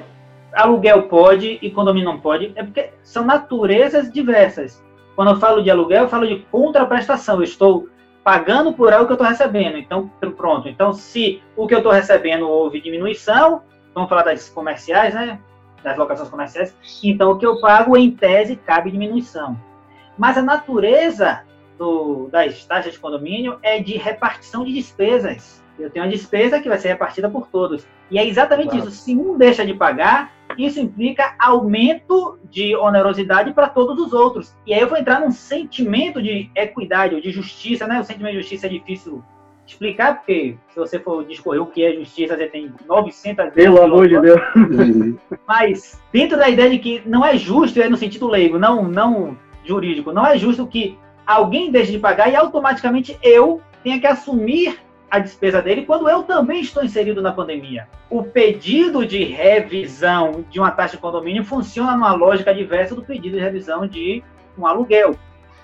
aluguel pode e condomínio não pode? É porque são naturezas diversas. Quando eu falo de aluguel, eu falo de contraprestação. Eu estou pagando por algo que eu estou recebendo. Então, pronto. Então, se o que eu estou recebendo houve diminuição, vamos falar das comerciais, né? Das locações comerciais. Então, o que eu pago, em tese, cabe diminuição. Mas a natureza do, das taxas de condomínio é de repartição de despesas. Eu tenho uma despesa que vai ser repartida por todos. E é exatamente claro. isso. Se um deixa de pagar, isso implica aumento de onerosidade para todos os outros. E aí eu vou entrar num sentimento de equidade ou de justiça, né? O sentimento de justiça é difícil explicar, porque se você for discorrer o que é justiça, você tem 900 Pelo amor de Deus. Mas, dentro da ideia de que não é justo, é no sentido leigo, não, não jurídico, não é justo que alguém deixe de pagar e automaticamente eu tenha que assumir a despesa dele quando eu também estou inserido na pandemia. O pedido de revisão de uma taxa de condomínio funciona numa lógica diversa do pedido de revisão de um aluguel.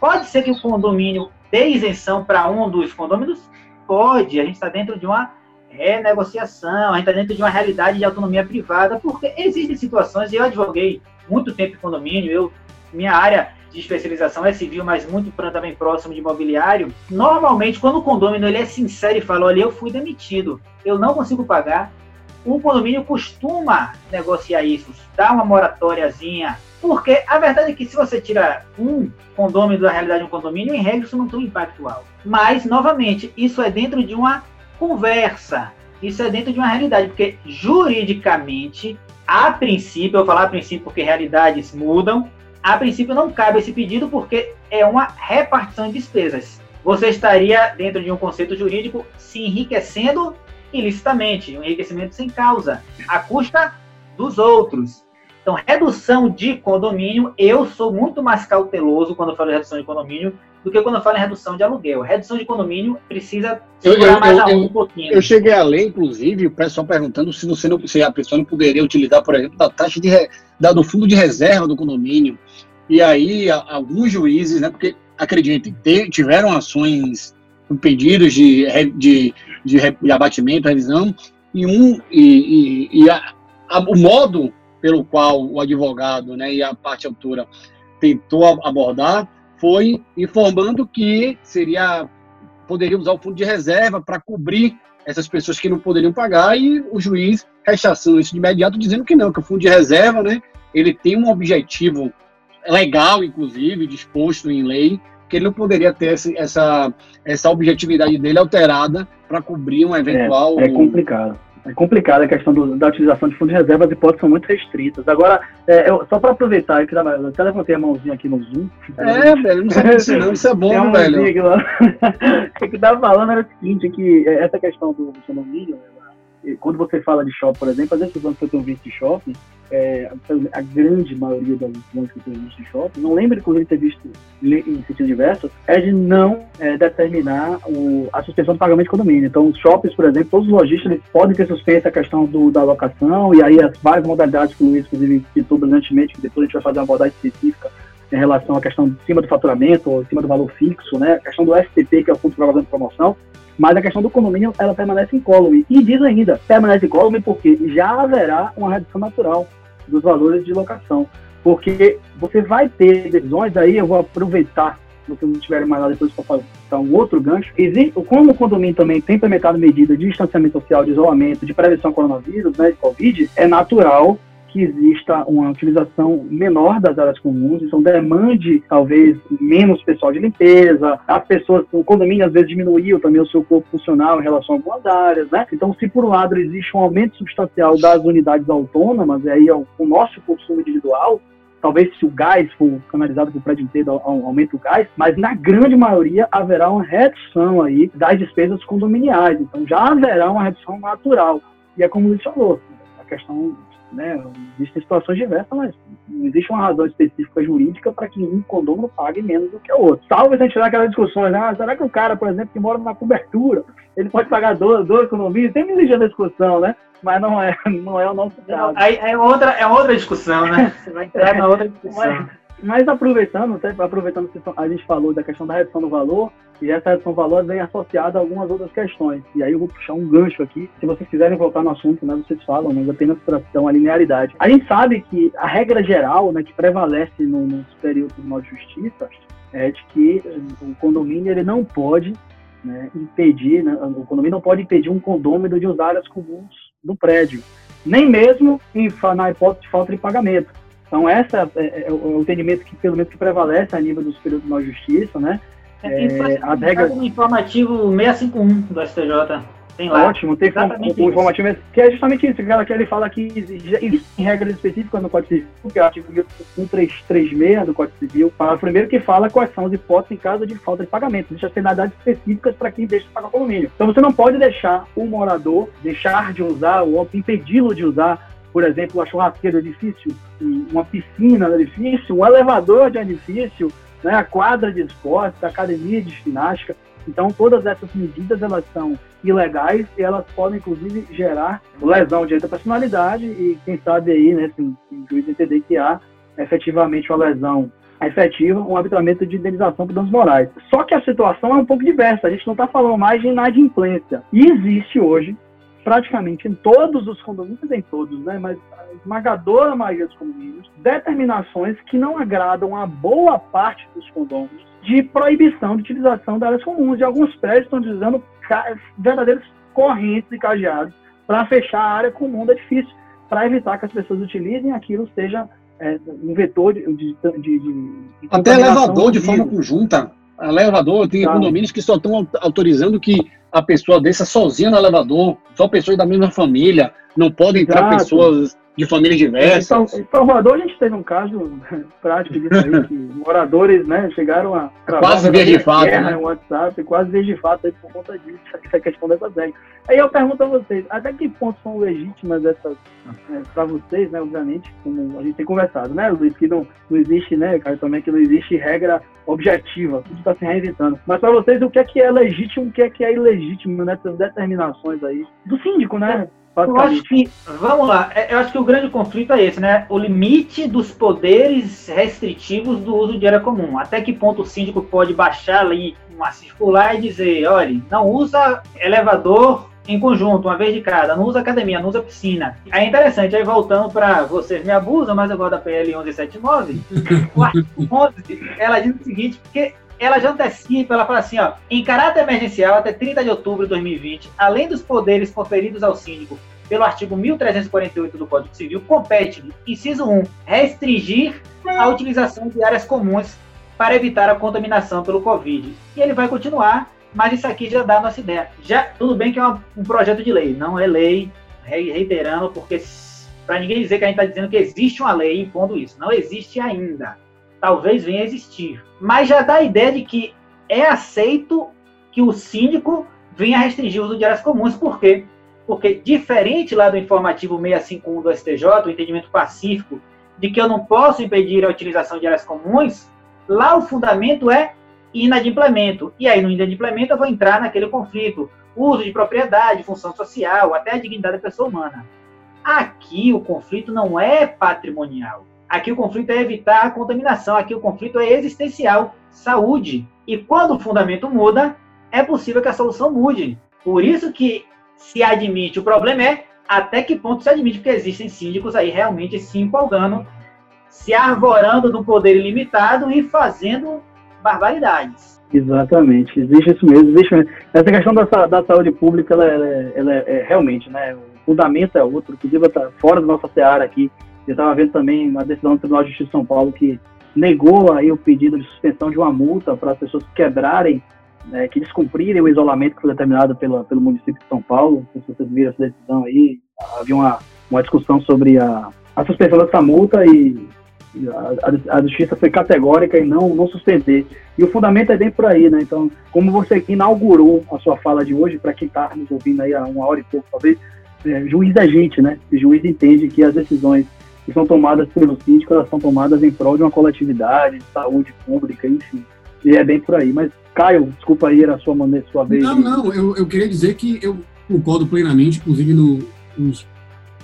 Pode ser que o condomínio dê isenção para um dos condôminos, pode, a gente está dentro de uma renegociação, a gente está dentro de uma realidade de autonomia privada, porque existem situações, e eu advoguei muito tempo em condomínio, eu, minha área de especialização é civil, mas muito também próximo de imobiliário. Normalmente, quando o condomínio ele é sincero e fala, olha, eu fui demitido, eu não consigo pagar, o condomínio costuma negociar isso, dar uma moratóriazinha Porque a verdade é que se você tira um condomínio da realidade de um condomínio, em regra isso não tem um impacto alto. Mas, novamente, isso é dentro de uma conversa. Isso é dentro de uma realidade, porque juridicamente, a princípio, eu vou falar a princípio porque realidades mudam, a princípio não cabe esse pedido porque é uma repartição de despesas. Você estaria, dentro de um conceito jurídico, se enriquecendo ilicitamente, um enriquecimento sem causa, à custa dos outros. Então, redução de condomínio, eu sou muito mais cauteloso quando eu falo de redução de condomínio do que quando eu falo em redução de aluguel. Redução de condomínio precisa segurar mais eu, um pouquinho. Eu cheguei a ler, inclusive, o pessoal perguntando se você não, se a pessoa não poderia utilizar, por exemplo, da taxa de da, do fundo de reserva do condomínio. E aí, a, alguns juízes, né, porque acreditem, tiveram ações pedidos de, de, de, de abatimento, revisão, e um e, e, e a, a, o modo pelo qual o advogado né, e a parte autora tentou abordar foi informando que seria poderia usar o fundo de reserva para cobrir essas pessoas que não poderiam pagar e o juiz rechaçando isso de imediato dizendo que não, que o fundo de reserva, né, ele tem um objetivo legal, inclusive, disposto em lei, que ele não poderia ter essa, essa objetividade dele alterada para cobrir um eventual. É, é complicado é complicada a questão do, da utilização de fundos de reserva, as hipóteses são muito restritas. Agora, é, eu, só para aproveitar, eu, eu até levantei a mãozinha aqui no Zoom. É, velho, não sabia disso não, isso é bom, velho. o que eu estava falando era o seguinte, que é, essa questão do, do condomínio, quando você fala de shopping, por exemplo, vezes quando você tem um visto de shopping, é, a grande maioria das decisões que tem visto de shopping, não lembro inclusive ter visto em sentido diverso, é de não é, determinar o, a suspensão do pagamento de condomínio. Então, os shoppings, por exemplo, todos os lojistas eles podem ter suspenso a questão do, da alocação, e aí as várias modalidades que o Luiz, inclusive, citou brilhantemente, que depois a gente vai fazer uma abordagem específica em relação à questão de cima do faturamento, ou cima do valor fixo, né? a questão do STP, que é o Fundo de Propaganda de Promoção, mas a questão do condomínio, ela permanece incólume. E diz ainda, permanece incólume porque já haverá uma redução natural dos valores de locação. Porque você vai ter decisões, aí eu vou aproveitar, se vocês não tiverem mais nada depois para fazer um outro gancho. Existe, como o condomínio também tem implementado medidas de distanciamento social, de isolamento, de prevenção ao coronavírus, né, de Covid, é natural que exista uma utilização menor das áreas comuns, então demande talvez menos pessoal de limpeza, as pessoas, o condomínio às vezes diminuiu também o seu corpo funcional em relação a algumas áreas, né? Então, se por um lado existe um aumento substancial das unidades autônomas, e aí é o, nosso consumo individual, talvez se o gás for canalizado para o prédio inteiro, aumenta o gás, mas na grande maioria haverá uma redução aí das despesas condominiais, então já haverá uma redução natural. E é como o Luiz falou, a questão né? Existem situações diversas, mas não existe uma razão específica jurídica para que um condomínio pague menos do que o outro. Salve a gente tiver aquelas discussões, né? Ah, será que o cara, por exemplo, que mora na cobertura, ele pode pagar dois, dois condomínios? Tem me a discussão, né? Mas não é, não é o nosso caso. Aí é outra, é outra discussão, né? Você vai entrar na outra discussão. Mas, mas aproveitando, aproveitando que a gente falou da questão da redução do valor, e essa redução do valor vem associada a algumas outras questões. E aí eu vou puxar um gancho aqui. Se vocês quiserem voltar no assunto, né, vocês falam, mas apenas para ter uma linearidade. A gente sabe que a regra geral né, que prevalece no, no Superior Tribunal de Justiça é de que o condomínio ele não pode né, impedir, né, o condomínio não pode impedir um condômino de usar áreas comuns do prédio, nem mesmo em, na hipótese de falta de pagamento. Então, essa é, é, é, o entendimento que, pelo menos, que prevalece a nível do Superior Tribunal de Justiça, né? É, é, a regra... no informativo 651 do STJ. Tem lá. Ótimo, tem o, o informativo que é justamente isso, que ele fala que existem regras específicas no Código Civil, que é o artigo 1336 do Código Civil, fala primeiro que fala quais são as hipóteses em caso de falta de pagamento. Existem as penalidades específicas para quem deixa de pagar o condomínio. Então você não pode deixar o morador deixar de usar ou impedi-lo de usar por exemplo, a churrasqueira do edifício, uma piscina do edifício, um elevador de edifício, né, a quadra de esporte, a academia de ginástica. Então, todas essas medidas elas são ilegais e elas podem, inclusive, gerar lesão de à personalidade e, quem sabe aí, né, se, o juiz entender que há efetivamente uma lesão efetiva, um arbitramento de indenização por danos morais. Só que a situação é um pouco diversa, a gente não está falando mais de inadimplência. E existe hoje praticamente em todos os condomínios, em todos, né, mas a esmagadora maioria dos condomínios, determinações que não agradam a boa parte dos condomínios de proibição de utilização das áreas comuns. E alguns prédios estão utilizando verdadeiros correntes e cadeados para fechar a área comum do edifício, para evitar que as pessoas utilizem aquilo seja é, um vetor de. de, de, de Até elevador de forma conjunta. Elevador, tem tá. condomínios que só estão autorizando que a pessoa desça sozinha no elevador, só pessoas da mesma família, não podem entrar Exato. pessoas de famílias diversas. Em Salvador a gente teve um caso prático disso aí, que moradores né, chegaram a quase ver de fato, né? no WhatsApp, quase ver de fato aí por conta disso, essa questão dessas regras. Aí eu pergunto a vocês, até que ponto são legítimas essas, é, para vocês, né, obviamente, como a gente tem conversado, né, Luiz, que não, não existe, né, cara, também que não existe regra objetiva, tudo está se reinventando. Mas para vocês, o que é que é legítimo, o que é que é ilegítimo nessas determinações aí do síndico, né? Eu acho que, vamos lá, é, eu acho que o grande conflito é esse, né? O limite dos poderes restritivos do uso de área comum. Até que ponto o síndico pode baixar ali uma circular e dizer, olha, não usa elevador em conjunto, uma vez de cada, não usa academia, não usa piscina. É interessante, aí voltando para vocês me abusam, mas eu gosto da PL 1179, o artigo 11, ela diz o seguinte, porque ela já antecipa, ela fala assim, ó, em caráter emergencial até 30 de outubro de 2020, além dos poderes conferidos ao síndico pelo artigo 1348 do Código Civil, compete, inciso 1, restringir a utilização de áreas comuns para evitar a contaminação pelo Covid. E ele vai continuar, mas isso aqui já dá a nossa ideia. Já, tudo bem que é um projeto de lei, não é lei, reiterando, porque para ninguém dizer que a gente está dizendo que existe uma lei impondo isso. Não existe ainda talvez venha a existir. Mas já dá a ideia de que é aceito que o síndico venha restringir o uso de áreas comuns. Por quê? Porque, diferente lá do informativo 651 do STJ, o entendimento pacífico de que eu não posso impedir a utilização de áreas comuns, lá o fundamento é inadimplemento. E aí, no inadimplemento, eu vou entrar naquele conflito. Uso de propriedade, função social, até a dignidade da pessoa humana. Aqui, o conflito não é patrimonial. Aqui o conflito é evitar a contaminação, aqui o conflito é existencial, saúde. E quando o fundamento muda, é possível que a solução mude. Por isso que se admite, o problema é até que ponto se admite, porque existem síndicos aí realmente se empolgando, se arvorando do poder ilimitado e fazendo barbaridades. Exatamente, existe isso mesmo. Existe mesmo. Essa questão da, da saúde pública, ela, ela, ela é, é, realmente, né? O fundamento é outro, inclusive está fora da nossa seara aqui. Eu estava vendo também uma decisão do Tribunal de Justiça de São Paulo que negou aí o pedido de suspensão de uma multa para as pessoas que quebrarem, né, que descumprirem o isolamento que foi determinado pela, pelo município de São Paulo. Se vocês viram essa decisão aí. Havia uma, uma discussão sobre a, a suspensão dessa multa e a, a, justiça foi categórica em não, não suspender. E o fundamento é bem por aí, né? Então, como você inaugurou a sua fala de hoje, para quem está nos ouvindo aí há uma hora e pouco, talvez, é, juiz é gente, né? O juiz entende que as decisões que são tomadas pelo síndico, elas são tomadas em prol de uma coletividade, de saúde pública, enfim. E é bem por aí. Mas, Caio, desculpa aí, era a sua, maneira, sua vez. Não, não, eu, eu queria dizer que eu concordo plenamente, inclusive no, nos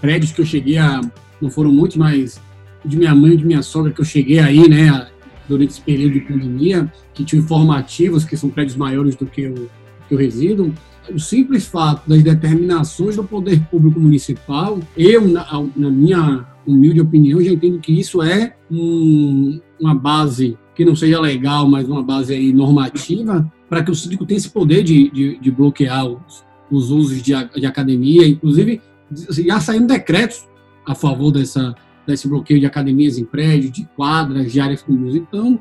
prédios que eu cheguei a. Não foram muitos, mas de minha mãe de minha sogra que eu cheguei aí, né, durante esse período de pandemia, que tinham informativos, que são prédios maiores do que eu, que eu resido, o simples fato das determinações do poder público municipal, eu, na, na minha humilde opinião, já entendo que isso é um, uma base que não seja legal, mas uma base aí normativa, para que o síndico tenha esse poder de, de, de bloquear os, os usos de, de, academia, inclusive já saindo decretos a favor dessa, desse bloqueio de academias em prédios, de quadras, de áreas comuns. Então,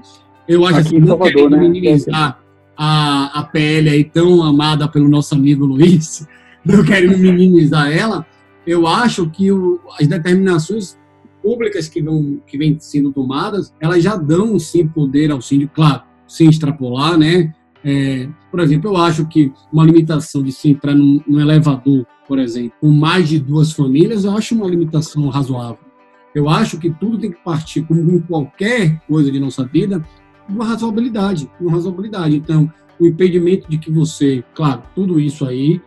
eu acho Aqui assim, não querendo né? minimizar a, a PL aí tão amada pelo nosso amigo Luiz, não querendo minimizar ela, eu acho que o, as determinações públicas que, vão, que vêm sendo tomadas, elas já dão sim poder ao síndico, claro, sem extrapolar, né? É, por exemplo, eu acho que uma limitação de se entrar num, num, elevador, por exemplo, com mais de duas famílias, eu acho uma limitação razoável. Eu acho que tudo tem que partir, como em qualquer coisa de nossa vida, de uma razoabilidade, uma razoabilidade. Então, o impedimento de que você, claro, tudo isso aí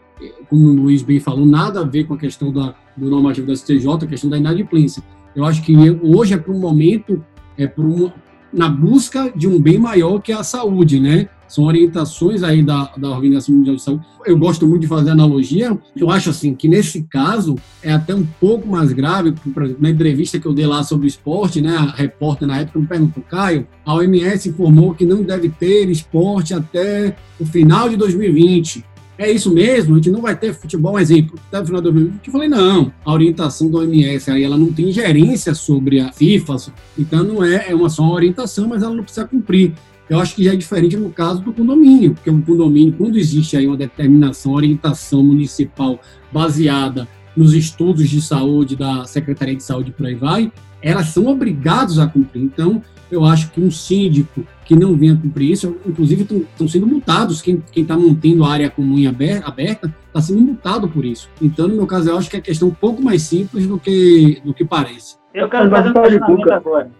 como o Luiz bem falou, nada a ver com a questão da, do normativo da STJ, a questão da inadimplência. Eu acho que hoje é para um momento, é para uma, na busca de um bem maior que é a saúde, né? São orientações aí da, da Organização Mundial de Saúde. Eu gosto muito de fazer analogia. Eu acho assim que nesse caso é até um pouco mais grave. Por exemplo, na entrevista que eu dei lá sobre esporte, né? A repórter na época me perguntou, Caio, a OMS informou que não deve ter esporte até o final de 2020 é isso mesmo, a gente não vai ter futebol, um exemplo, até o final de 2020, eu falei, não, a orientação do OMS aí, ela não tem gerência sobre a FIFA, então não é, é uma só uma orientação, mas ela não precisa cumprir. Eu acho que já é diferente no caso do condomínio, porque um condomínio, quando existe aí uma determinação, orientação municipal baseada nos estudos de saúde da Secretaria de Saúde por aí vai, elas são obrigadas a cumprir. Então, eu acho que um síndico que não venha cumprir isso, inclusive estão sendo multados, quem está mantendo a área comum aberta está sendo multado por isso. Então, no meu caso, eu acho que é questão um pouco mais simples do que, do que parece. Eu quero fazer um questionamento agora.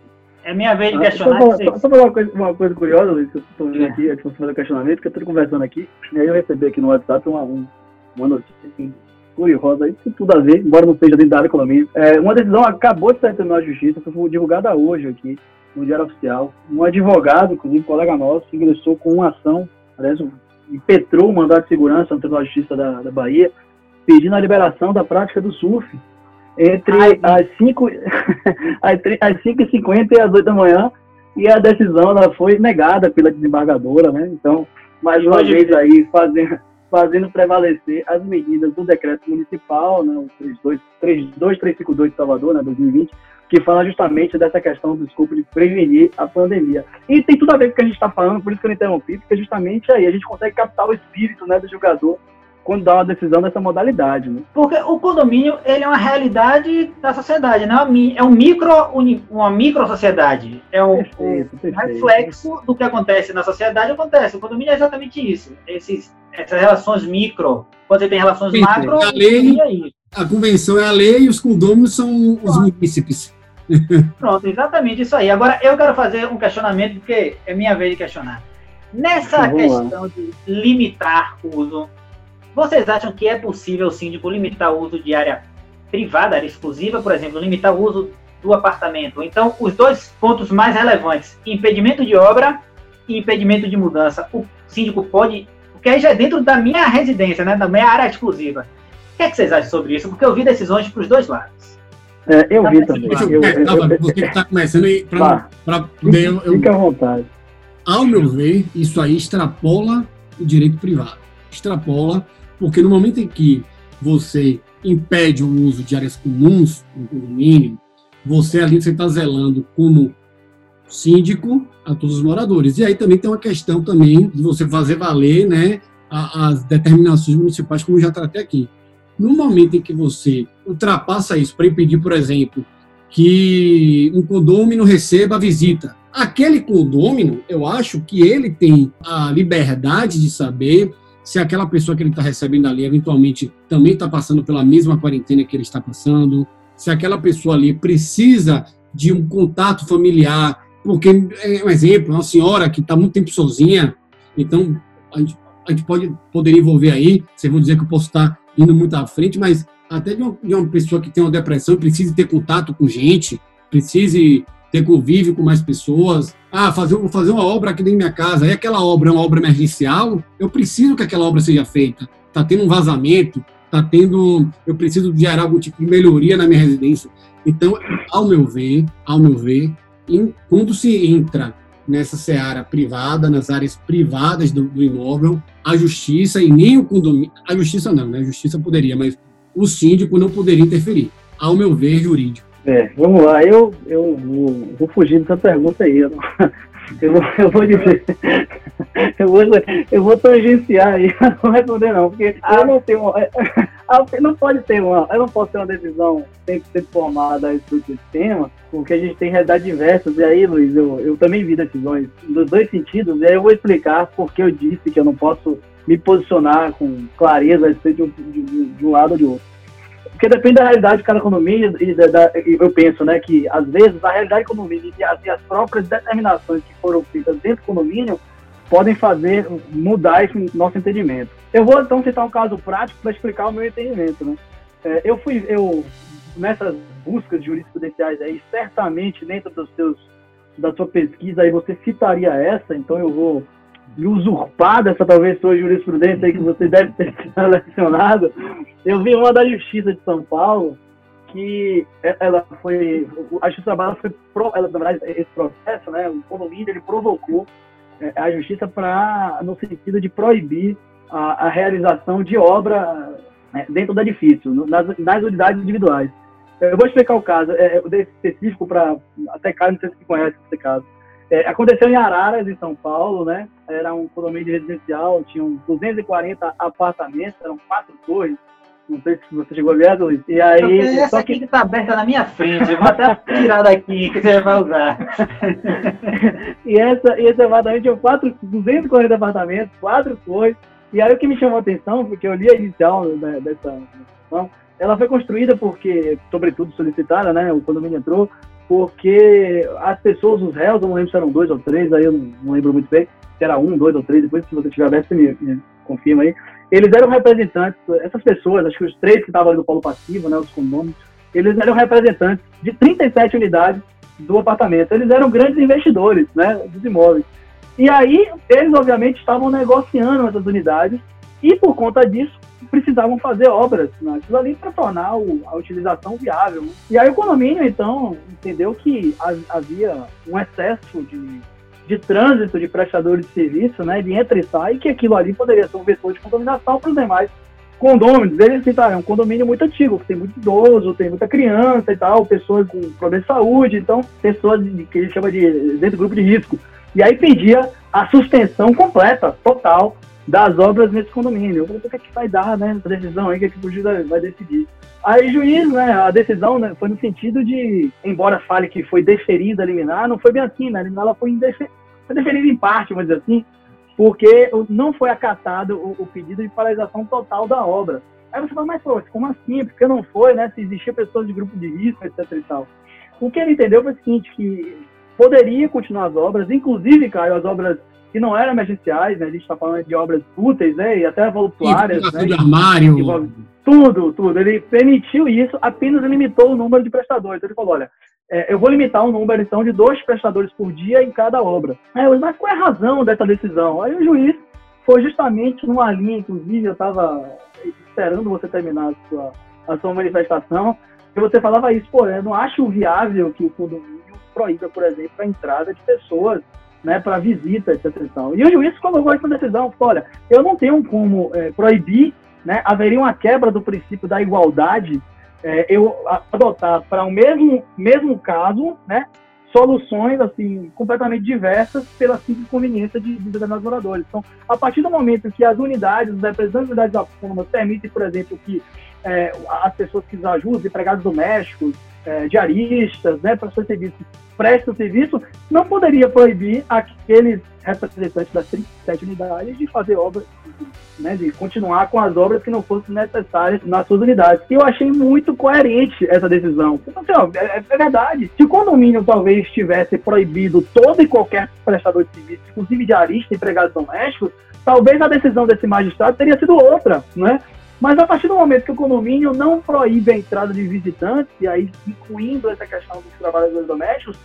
É minha vez de ah, questionar. Só, só, uma, coisa, uma coisa curiosa, Luiz, que eu estou vendo aqui, antes de fazer o questionamento, que eu estou conversando aqui, e aí eu recebi aqui no WhatsApp uma, uma notícia assim, curiosa, aí tem tudo a ver, embora não seja dentro da área economia. É, uma decisão acabou de sair do Tribunal de Justiça, foi divulgada hoje aqui, no Diário Oficial. Um advogado, inclusive um colega nosso, ingressou com uma ação, aliás, impetrou o mandato de segurança no Tribunal de Justiça da, da Bahia, pedindo a liberação da prática do surf entre Ai, as 5 as 5h50 e as 8 da manhã, e a decisão ela foi negada pela desembargadora, né? Então, mais uma vez aí, fazendo, fazendo prevalecer as medidas do decreto municipal, né, o 32352 de Salvador, né, 2020, que fala justamente dessa questão do escopo de prevenir a pandemia. E tem tudo a ver com o que a gente está falando, por isso que eu interrompi, porque justamente aí a gente consegue captar o espírito né, do jogador quando dá uma decisão dessa modalidade. Né? Porque o condomínio ele é uma realidade da sociedade, né? é um micro, uma micro sociedade. É um, perfeito, perfeito. reflexo do que acontece na sociedade acontece. O condomínio é exatamente isso. Esses, essas relações micro. Quando você tem relações macro, a, lei, é a convenção é a lei e os condôminos são os munícipes. Pronto, exatamente isso aí. Agora eu quero fazer um questionamento, porque é minha vez de questionar. Nessa questão de limitar o uso vocês acham que é possível o síndico limitar o uso de área privada, área exclusiva, por exemplo, limitar o uso do apartamento? Então, os dois pontos mais relevantes, impedimento de obra e impedimento de mudança, o síndico pode, porque aí já é dentro da minha residência, né, da minha área exclusiva. O que, é que vocês acham sobre isso? Porque eu vi decisões para os dois lados. É, eu vi também. Eu, eu, eu, você que está começando para poder. Eu, Fique à vontade. Ao meu ver, isso aí extrapola o direito privado. Extrapola porque no momento em que você impede o uso de áreas comuns no condomínio, você ali você está zelando como síndico a todos os moradores. E aí também tem uma questão também de você fazer valer né, as determinações municipais, como já tratei aqui. No momento em que você ultrapassa isso para impedir, por exemplo, que um condômino receba visita, aquele condômino, eu acho que ele tem a liberdade de saber se aquela pessoa que ele está recebendo ali eventualmente também está passando pela mesma quarentena que ele está passando, se aquela pessoa ali precisa de um contato familiar, porque, é um exemplo, uma senhora que está muito tempo sozinha, então a gente, a gente pode poder envolver aí, vocês vão dizer que eu posso estar indo muito à frente, mas até de uma, de uma pessoa que tem uma depressão, precise ter contato com gente, precise ter convívio com mais pessoas. Ah, fazer, vou fazer uma obra aqui dentro da minha casa. Aí aquela obra é uma obra emergencial, eu preciso que aquela obra seja feita. Está tendo um vazamento, está tendo. Eu preciso gerar algum tipo de melhoria na minha residência. Então, ao meu ver, ao meu ver, em, quando se entra nessa seara privada, nas áreas privadas do, do, imóvel, a justiça e nem o condomínio, a justiça não, né? A justiça poderia, mas o síndico não poderia interferir, ao meu ver jurídico. É, vamos lá, eu, eu vou, vou fugir dessa pergunta aí. Eu, eu, vou, eu vou dizer, eu vou, eu vou tangenciar aí, não responder não, porque ah. eu não tenho, é, não pode ter uma, eu não posso ter uma decisão 100% formada a esse tema, porque a gente tem realidades diversas, e aí, Luiz, eu, eu também vi decisões dos dois sentidos, e aí eu vou explicar porque eu disse que eu não posso me posicionar com clareza a respeito de, de, de um lado ou de outro. Porque depende da realidade de cada condomínio, e, da, da, eu penso né, que, às vezes, a realidade do condomínio e as, e as próprias determinações que foram feitas dentro do condomínio podem fazer mudar esse nosso entendimento. Eu vou, então, citar um caso prático para explicar o meu entendimento. Né? É, eu fui, eu, nessas buscas jurisprudenciais aí, certamente, dentro dos seus, da sua pesquisa, aí você citaria essa, então eu vou usurpada essa talvez sua jurisprudência aí que você deve ter selecionado. Eu vi uma da Justiça de São Paulo que ela foi a Justiça Trabalho foi ela, na verdade esse processo, né, o condomínio ele provocou é, a Justiça para no sentido de proibir a, a realização de obra né, dentro do edifício, nas, nas unidades individuais. Eu vou explicar o caso, é, é específico para até caso, não sei se conhece esse caso. É, aconteceu em Araras, em São Paulo, né? Era um condomínio residencial, tinham 240 apartamentos, eram quatro torres. Não sei se você chegou a ver, Luiz. E aí. Essa só que está aberta na minha frente, vou até tirar daqui que você vai usar. e, essa, e esse apartamento tinha quatro, 240 apartamentos, quatro torres. E aí o que me chamou a atenção, porque eu li a inicial né, dessa ela foi construída porque, sobretudo solicitada, né? O condomínio entrou, porque as pessoas, os réus, eu não lembro se eram dois ou três, aí eu não, lembro muito bem, se era um, dois ou três, depois se você tiver aberto, você me, me, confirma aí. Eles eram representantes, essas pessoas, acho que os três que estavam ali no polo passivo, né, os condôminos, eles eram representantes de 37 unidades do apartamento. Eles eram grandes investidores, né, dos imóveis. E aí, eles obviamente estavam negociando essas unidades e por conta disso precisavam fazer obras naquilo ali para tornar o, a utilização viável. E aí o condomínio, então, entendeu que havia um excesso de, de trânsito de prestadores de serviço, né, de entra e sai, que aquilo ali poderia ser um vetor de contaminação para os demais condôminos. Eles citaram, é um condomínio muito antigo, que tem muito idoso, tem muita criança e tal, pessoas com problemas de saúde, então, pessoas de, que gente chama de dentro do grupo de risco. E aí pedia a suspensão completa, total, das obras nesse condomínio. Eu o que, é que vai dar, né, essa decisão aí, o que, é que o juiz vai decidir? Aí juiz, né, a decisão né, foi no sentido de, embora fale que foi deferida a liminar, não foi bem assim, né, a liminar ela foi, indefer, foi deferida em parte, vamos dizer assim, porque não foi acatado o, o, pedido de paralisação total da obra. Aí você fala, mas pô, como assim? Porque não foi, né, se existia pessoas de grupo de risco, etc e tal. O que ele entendeu foi o seguinte, que poderia continuar as obras, inclusive, Caio, as obras que não eram emergenciais, né? A gente está falando de obras úteis, né? E até voluptuárias, né? Armário. Tudo, tudo. Ele permitiu isso, apenas limitou o número de prestadores. Ele falou, olha, é, eu vou limitar o um número, então, de dois prestadores por dia em cada obra. Aí eu, mas qual é a razão dessa decisão? Aí o juiz foi justamente numa linha, inclusive, eu estava esperando você terminar a sua, a sua manifestação, e você falava isso, pô, eu não acho viável que o condomínio proíba, por exemplo, a entrada de pessoas né, para visita, etc. E, e o juiz colocou essa decisão, olha, eu não tenho como é, proibir, né, haveria uma quebra do princípio da igualdade, é, eu adotar para o mesmo, mesmo caso, né, soluções assim completamente diversas pela simples conveniência de, de determinados moradores. Então, a partir do momento que as unidades, os representantes das unidades autônomas permitem, por exemplo, que é, as pessoas que ajudam, empregados domésticos, é, diaristas, né, para seus serviços, prestam serviço, não poderia proibir aqueles representantes das 37 unidades de fazer obras, né, de continuar com as obras que não fossem necessárias nas suas unidades. E eu achei muito coerente essa decisão. Então, assim, ó, é, é, verdade. Se o condomínio talvez tivesse proibido todo e qualquer prestador de serviço, inclusive diarista, empregados domésticos, talvez a decisão desse magistrado teria sido outra, né? Mas a partir do momento que o condomínio não proíbe a entrada de visitantes, e aí incluindo essa questão dos trabalhadores domésticos,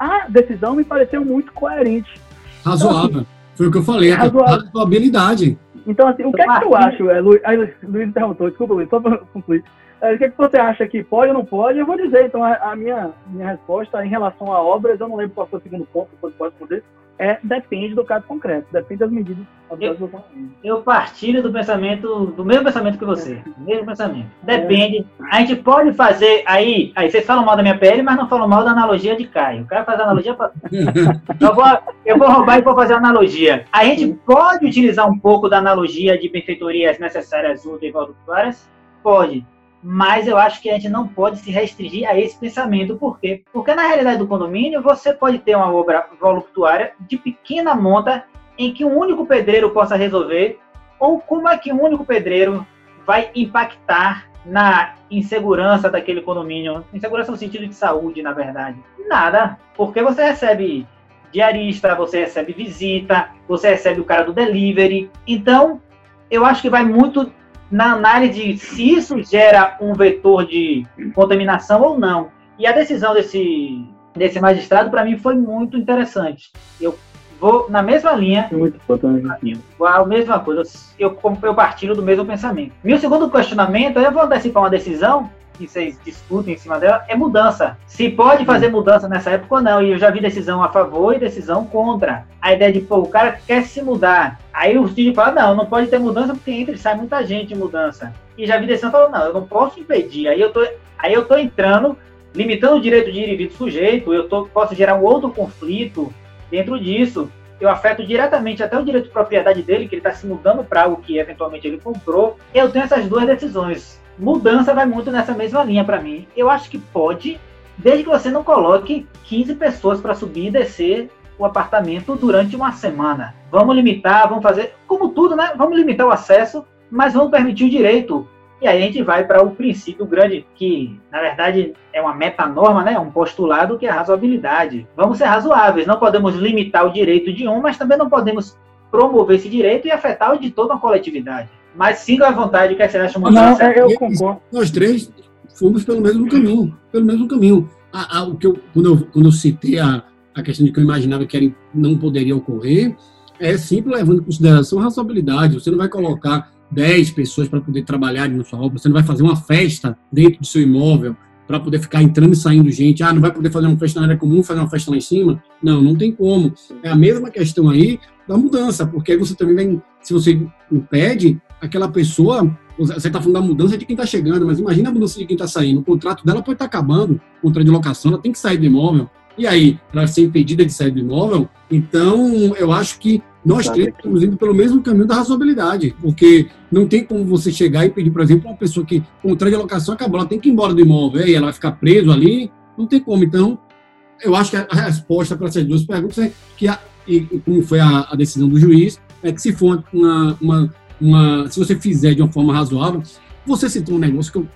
a decisão me pareceu muito coerente. Razoável. Então, assim, Foi o que eu falei, é razoável. razoabilidade. Então, assim, o que é que eu acho, é, Luiz, Luiz perguntou, desculpa, Luiz, só para concluir. É, o que, é que você acha que pode ou não pode? Eu vou dizer, então, a, a minha, minha resposta em relação a obras, eu não lembro qual foi o segundo ponto, você pode responder, é, depende do caso concreto, depende das medidas eu, eu partilho do pensamento, do mesmo pensamento que você. Mesmo pensamento. Depende. A gente pode fazer aí. Aí vocês falam mal da minha pele, mas não falam mal da analogia de Caio. O cara faz analogia pra. eu, vou, eu vou roubar e vou fazer analogia. A gente pode utilizar um pouco da analogia de benfeitorias necessárias úteis e voluntárias? Pode mas eu acho que a gente não pode se restringir a esse pensamento. Por quê? Porque na realidade do condomínio, você pode ter uma obra voluptuária de pequena monta em que um único pedreiro possa resolver, ou como é que um único pedreiro vai impactar na insegurança daquele condomínio, insegurança no sentido de saúde, na verdade. Nada, porque você recebe diarista, você recebe visita, você recebe o cara do delivery. Então, eu acho que vai muito na análise de se isso gera um vetor de contaminação ou não. E a decisão desse, desse magistrado, para mim, foi muito interessante. Eu vou na mesma linha. Muito importante. A mesma coisa. Eu, eu partilho do mesmo pensamento. Meu segundo questionamento, eu vou antecipar uma decisão que vocês discutem em cima dela é mudança. Se pode fazer mudança nessa época ou não. E eu já vi decisão a favor e decisão contra. A ideia de, pô, o cara quer se mudar. Aí o Cid fala, não, não pode ter mudança porque entra e sai muita gente em mudança. E já vi decisão falando, não, eu não posso impedir. Aí eu tô, aí eu tô entrando, limitando o direito de ir e vir do sujeito, eu tô, posso gerar um outro conflito dentro disso eu afeto diretamente até o direito de propriedade dele, que ele está se mudando para algo que eventualmente ele comprou. Eu tenho essas duas decisões. Mudança vai muito nessa mesma linha para mim. Eu acho que pode, desde que você não coloque 15 pessoas para subir e descer o apartamento durante uma semana. Vamos limitar, vamos fazer, como tudo, né? Vamos limitar o acesso, mas vamos permitir o direito. E aí a gente vai para o princípio grande, que na verdade é uma metanorma, né? um postulado que é a razoabilidade. Vamos ser razoáveis, não podemos limitar o direito de um, mas também não podemos promover esse direito e afetar o de toda uma coletividade. Mas siga à vontade, o que você acha, Não, eu concordo. Nós três fomos pelo mesmo caminho, pelo mesmo caminho. A, a, o que eu, quando, eu, quando eu citei a, a questão de que eu imaginava que era, não poderia ocorrer, é sempre levando em consideração a razoabilidade. Você não vai colocar 10 pessoas para poder trabalhar na sua obra, você não vai fazer uma festa dentro do seu imóvel para poder ficar entrando e saindo gente. Ah, não vai poder fazer uma festa na área comum, fazer uma festa lá em cima? Não, não tem como. É a mesma questão aí da mudança, porque aí você também vem, se você impede, aquela pessoa, você está falando da mudança de quem está chegando, mas imagina a mudança de quem está saindo. O contrato dela pode estar tá acabando, o contrato de locação, ela tem que sair do imóvel. E aí, ela ser impedida de sair do imóvel, então eu acho que nós três estamos indo pelo mesmo caminho da razoabilidade, porque não tem como você chegar e pedir, por exemplo, uma pessoa que contrai a locação acabou, ela tem que ir embora do imóvel, e ela vai ficar preso ali, não tem como. Então, eu acho que a resposta para essas duas perguntas é que, a, e, como foi a, a, decisão do juiz, é que se for uma, uma, uma, se você fizer de uma forma razoável, você citou um negócio que eu,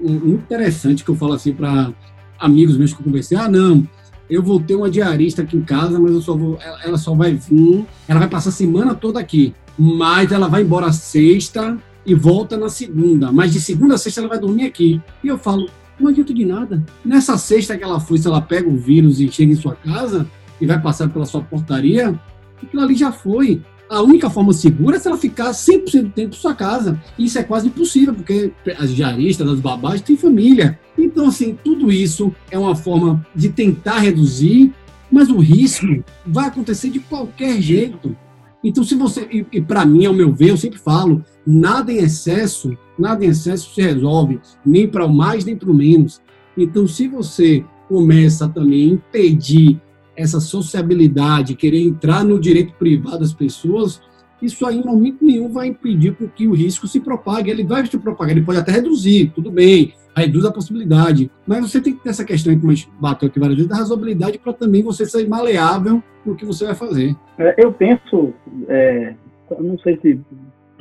um, interessante que eu falo assim para amigos meus que eu conversei, ah, não, eu vou ter uma diarista aqui em casa, mas eu só vou, ela só vai vir, ela vai passar a semana toda aqui, mas ela vai embora sexta e volta na segunda, mas de segunda a sexta ela vai dormir aqui. E eu falo, não adianta de nada. Nessa sexta que ela foi, se ela pega o vírus e chega em sua casa e vai passar pela sua portaria, aquilo ali já foi a única forma segura é se ela ficar 100% do tempo em sua casa. Isso é quase impossível, porque as diaristas, as babás têm família. Então, assim, tudo isso é uma forma de tentar reduzir, mas o risco vai acontecer de qualquer jeito. Então, se você, e, e para mim, ao meu ver, eu sempre falo, nada em excesso, nada em excesso se resolve, nem para o mais, nem para o menos. Então, se você começa também a impedir essa sociabilidade, querer entrar no direito privado das pessoas, isso aí, em momento nenhum, vai impedir que o risco se propague. Ele vai se propagar, ele pode até reduzir, tudo bem, reduz a possibilidade. Mas você tem que ter essa questão, a gente bateu aqui várias vezes, da razoabilidade para também você ser maleável no que você vai fazer. É, eu penso, é, não sei se.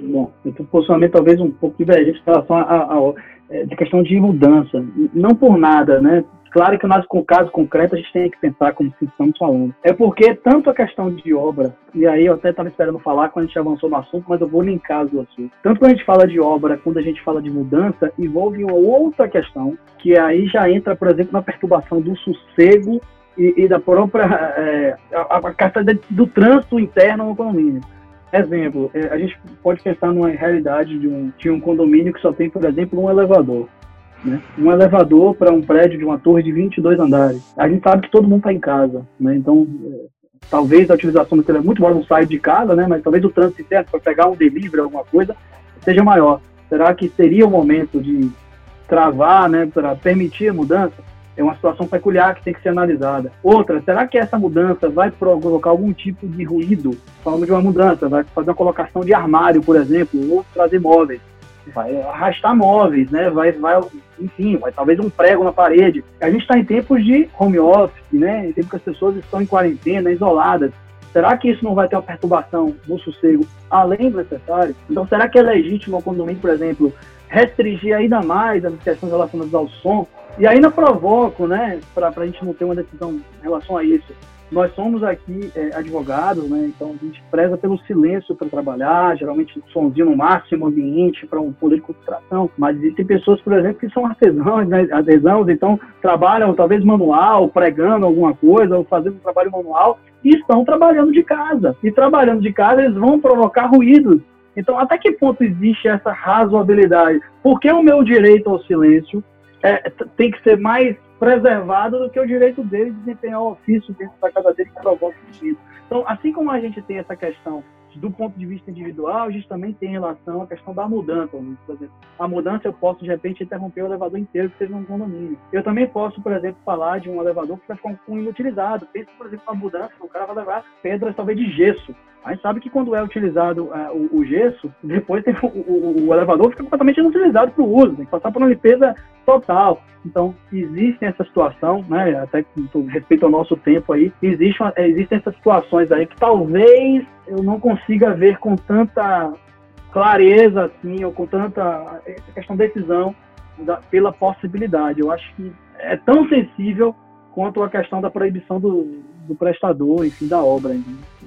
Bom, eu tenho um posicionamento talvez um pouco divergente em relação a, é, questão de mudança. Não por nada, né? Claro que nós, com caso concreto, a gente tem que pensar como estamos falando. É porque tanto a questão de obra, e aí eu até estava esperando falar quando a gente avançou no assunto, mas eu vou linkar as duas assuntos. Tanto quando a gente fala de obra, quando a gente fala de mudança, envolve uma outra questão, que aí já entra, por exemplo, na perturbação do sossego e, e da própria é, a, a questão do trânsito interno no condomínio. Exemplo, é, a gente pode pensar numa realidade de um, de um condomínio que só tem, por exemplo, um elevador. Né? Um elevador para um prédio de uma torre de 22 andares. A gente sabe que todo mundo está em casa, né? então é, talvez a utilização do telefone, muito embora não saia de casa, né? mas talvez o trânsito interno para pegar um delivery, alguma coisa, seja maior. Será que seria o momento de travar, né, para permitir a mudança? É uma situação peculiar que tem que ser analisada. Outra, será que essa mudança vai provocar algum tipo de ruído? Falando de uma mudança, vai fazer uma colocação de armário, por exemplo, ou trazer móveis vai arrastar móveis, né? Vai, vai, enfim, vai talvez um prego na parede. A gente está em tempos de home office, né? Em tempos que as pessoas estão em quarentena, isoladas. Será que isso não vai ter uma perturbação no sossego além do necessário? Então, será que é legítimo o condomínio, por exemplo, restringir ainda mais as questões relacionadas ao som? E ainda provoco, né, para a gente não ter uma decisão em relação a isso, nós somos aqui é, advogados, né? Então a gente preza pelo silêncio para trabalhar, geralmente somzinho no máximo ambiente para um poder de concentração. Mas existem pessoas, por exemplo, que são artesãos, né? artesãos, então trabalham talvez manual, pregando alguma coisa, ou fazendo um trabalho manual, e estão trabalhando de casa. E trabalhando de casa, eles vão provocar ruídos. Então, até que ponto existe essa razoabilidade? Por que o meu direito ao silêncio é, tem que ser mais preservado do que o direito dele de desempenhar o ofício dentro da casa dele que provoca o Então, assim como a gente tem essa questão do ponto de vista individual, a gente também tem relação à questão da mudança. Por exemplo, a mudança eu posso, de repente, interromper o elevador inteiro que seja um condomínio. Eu também posso, por exemplo, falar de um elevador que vai ficar um inutilizado. Pensa, por exemplo, na mudança, o cara vai levar pedras talvez de gesso. A gente sabe que quando é utilizado uh, o, o, gesso, depois tem, o, o, o, elevador fica completamente inutilizado para o uso, tem que passar por uma limpeza total. Então, existe essa situação, né, até com respeito ao nosso tempo aí, existe uma, existem essas situações aí que talvez eu não consiga ver com tanta clareza, assim, ou com tanta questão de decisão da, pela possibilidade. Eu acho que é tão sensível quanto a questão da proibição do, do prestador, enfim, da obra.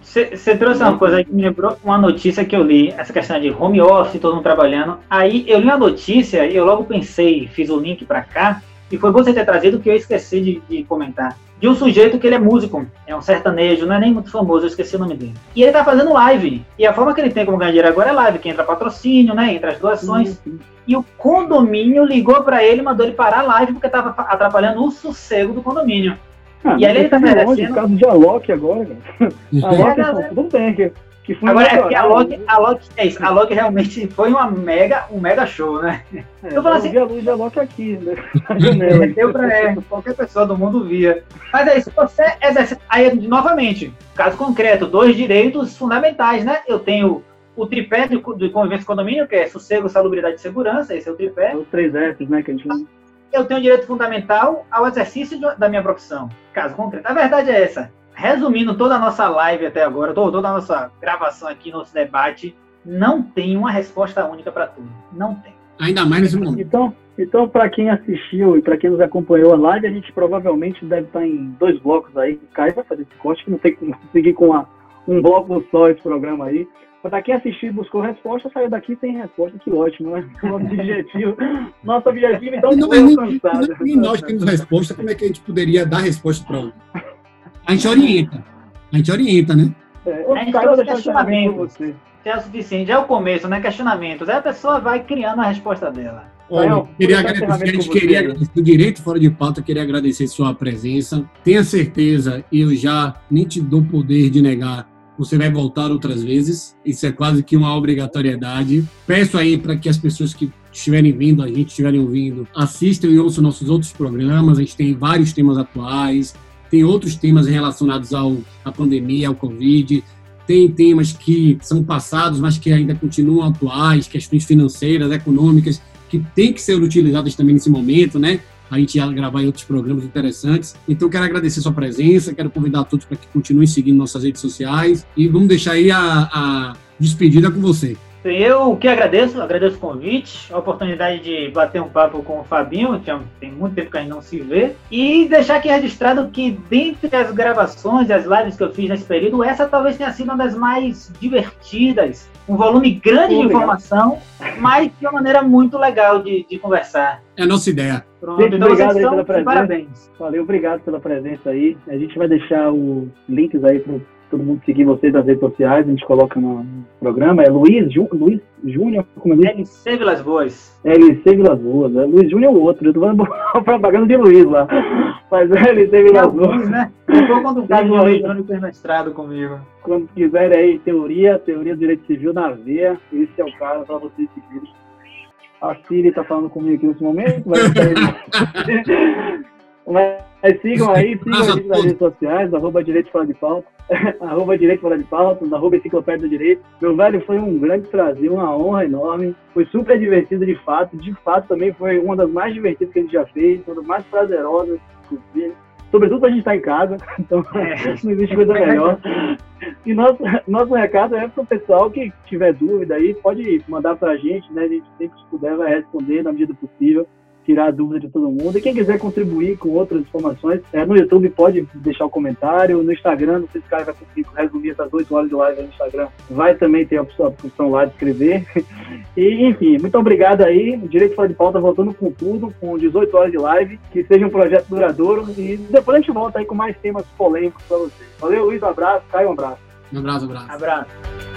Você trouxe uma coisa que me lembrou uma notícia que eu li, essa questão de home office, todo mundo trabalhando. Aí eu li a notícia e eu logo pensei, fiz o link para cá, e foi você ter trazido que eu esqueci de, de, comentar. De um sujeito que ele é músico, é um sertanejo, não é nem muito famoso, eu esqueci o nome dele. E ele tá fazendo live. E a forma que ele tem como ganhar dinheiro agora é live, que entra patrocínio, né? Entra as doações. Uhum. E o condomínio ligou para ele e mandou ele parar a live porque tava atrapalhando o sossego do condomínio. Ah, e aí ele tá merecendo... O caso de Alok agora, cara. Alok, é, tudo bem, que, que foi Agora, é que a Alok, a Alok, é isso, a Alok realmente foi uma mega, um mega show, né? É, eu falo assim, a luz de Alok aqui, né? Janela. Deu pra é, qualquer pessoa do mundo via. Mas é isso, você exerce... Aí, novamente, caso concreto, dois direitos fundamentais, né? Eu tenho o tripé de, de convivência condomínio, que é sossego, salubridade e segurança, esse é o tripé. Os três Fs, né, que a gente eu tenho direito fundamental ao exercício da minha profissão. Caso concreto. A verdade é essa. Resumindo toda a nossa live até agora, toda a nossa gravação aqui, nosso debate, não tem uma resposta única para tudo. Não tem. Ainda mais nesse momento. Então, então para quem assistiu e para quem nos acompanhou a live, a gente provavelmente deve estar em dois blocos aí. O Caio vai fazer esse corte, que não tem como seguir com uma, um bloco só esse programa aí. Para quem assistiu e buscou resposta, saiu daqui sem resposta, que ótimo, né? Nosso objetivo, nosso objetivo então não, foi alcançado. E nós temos resposta, como é que a gente poderia dar resposta para? A gente orienta. A gente orienta, né? É, a gente faz questionamento. Você. É o suficiente, é o começo, né? Questionamentos. Aí a pessoa vai criando a resposta dela. Olha, queria agradecer, a gente queria agradecer o Direito Fora de Pauta, queria agradecer sua presença. Tenha certeza, eu já nem te dou poder de negar você vai voltar outras vezes. Isso é quase que uma obrigatoriedade. Peço aí para que as pessoas que estiverem vindo, a gente estiverem ouvindo, assistam e ouçam nossos outros programas. A gente tem vários temas atuais, tem outros temas relacionados ao, à pandemia, ao Covid. Tem temas que são passados, mas que ainda continuam atuais, questões financeiras, econômicas, que têm que ser utilizadas também nesse momento, né? A gente ia gravar em outros programas interessantes. Então, quero agradecer sua presença, quero convidar todos para que continuem seguindo nossas redes sociais e vamos deixar aí a, a despedida com você. Eu que agradeço, agradeço o convite, a oportunidade de bater um papo com o Fabinho, que tem muito tempo que a gente não se vê, e deixar aqui registrado que dentre as gravações e as lives que eu fiz nesse período, essa talvez tenha sido uma das mais divertidas, um volume grande de informação, mas de uma maneira muito legal de, de conversar. É a nossa ideia. Pronto, Gente, então obrigado aí pela presença. Parabéns. Valeu, obrigado pela presença aí. A gente vai deixar os links aí para todo mundo seguir vocês nas redes sociais, a gente coloca no programa. É Luiz, Ju, Luiz Júnior, como é? LC Vilas Boas. LC Vilas Boas. É Luiz Júnior é o outro, eu tô falando propaganda de Luiz lá. Mas é LC Vilas Boas. né? Tô quando o caso do Luiz Júnior fez mestrado comigo. Quando quiserem aí, teoria, teoria do direito civil na veia, esse é o cara para vocês seguirem. A Siri tá falando comigo aqui nesse momento. Mas... Mas sigam aí, sigam a gente nas redes sociais, arroba Direito Fora de Pauta, arroba Direito Fora de Pauta, arroba Enciclopédia do Direito. Meu velho, foi um grande prazer, uma honra enorme. Foi super divertido de fato. De fato, também foi uma das mais divertidas que a gente já fez, uma das mais prazerosas, inclusive. Sobretudo pra gente estar em casa, então é. não existe coisa melhor. E nosso, nosso recado é para o pessoal que tiver dúvida aí, pode mandar para a gente, né? A gente sempre que puder vai responder na medida possível tirar a dúvida de todo mundo. E quem quiser contribuir com outras informações, é, no YouTube pode deixar o um comentário, no Instagram, não sei se o cara vai conseguir resumir essas 8 horas de live no Instagram, vai também ter a opção, lá de escrever. E, enfim, muito obrigado aí. Direito Fora de Pauta voltando com tudo, com 18 horas de live, que seja um projeto duradouro. E depois a gente volta aí com mais temas polêmicos para vocês. Valeu, Luiz, um abraço. Caio, um abraço. Um abraço, um abraço. Abraço.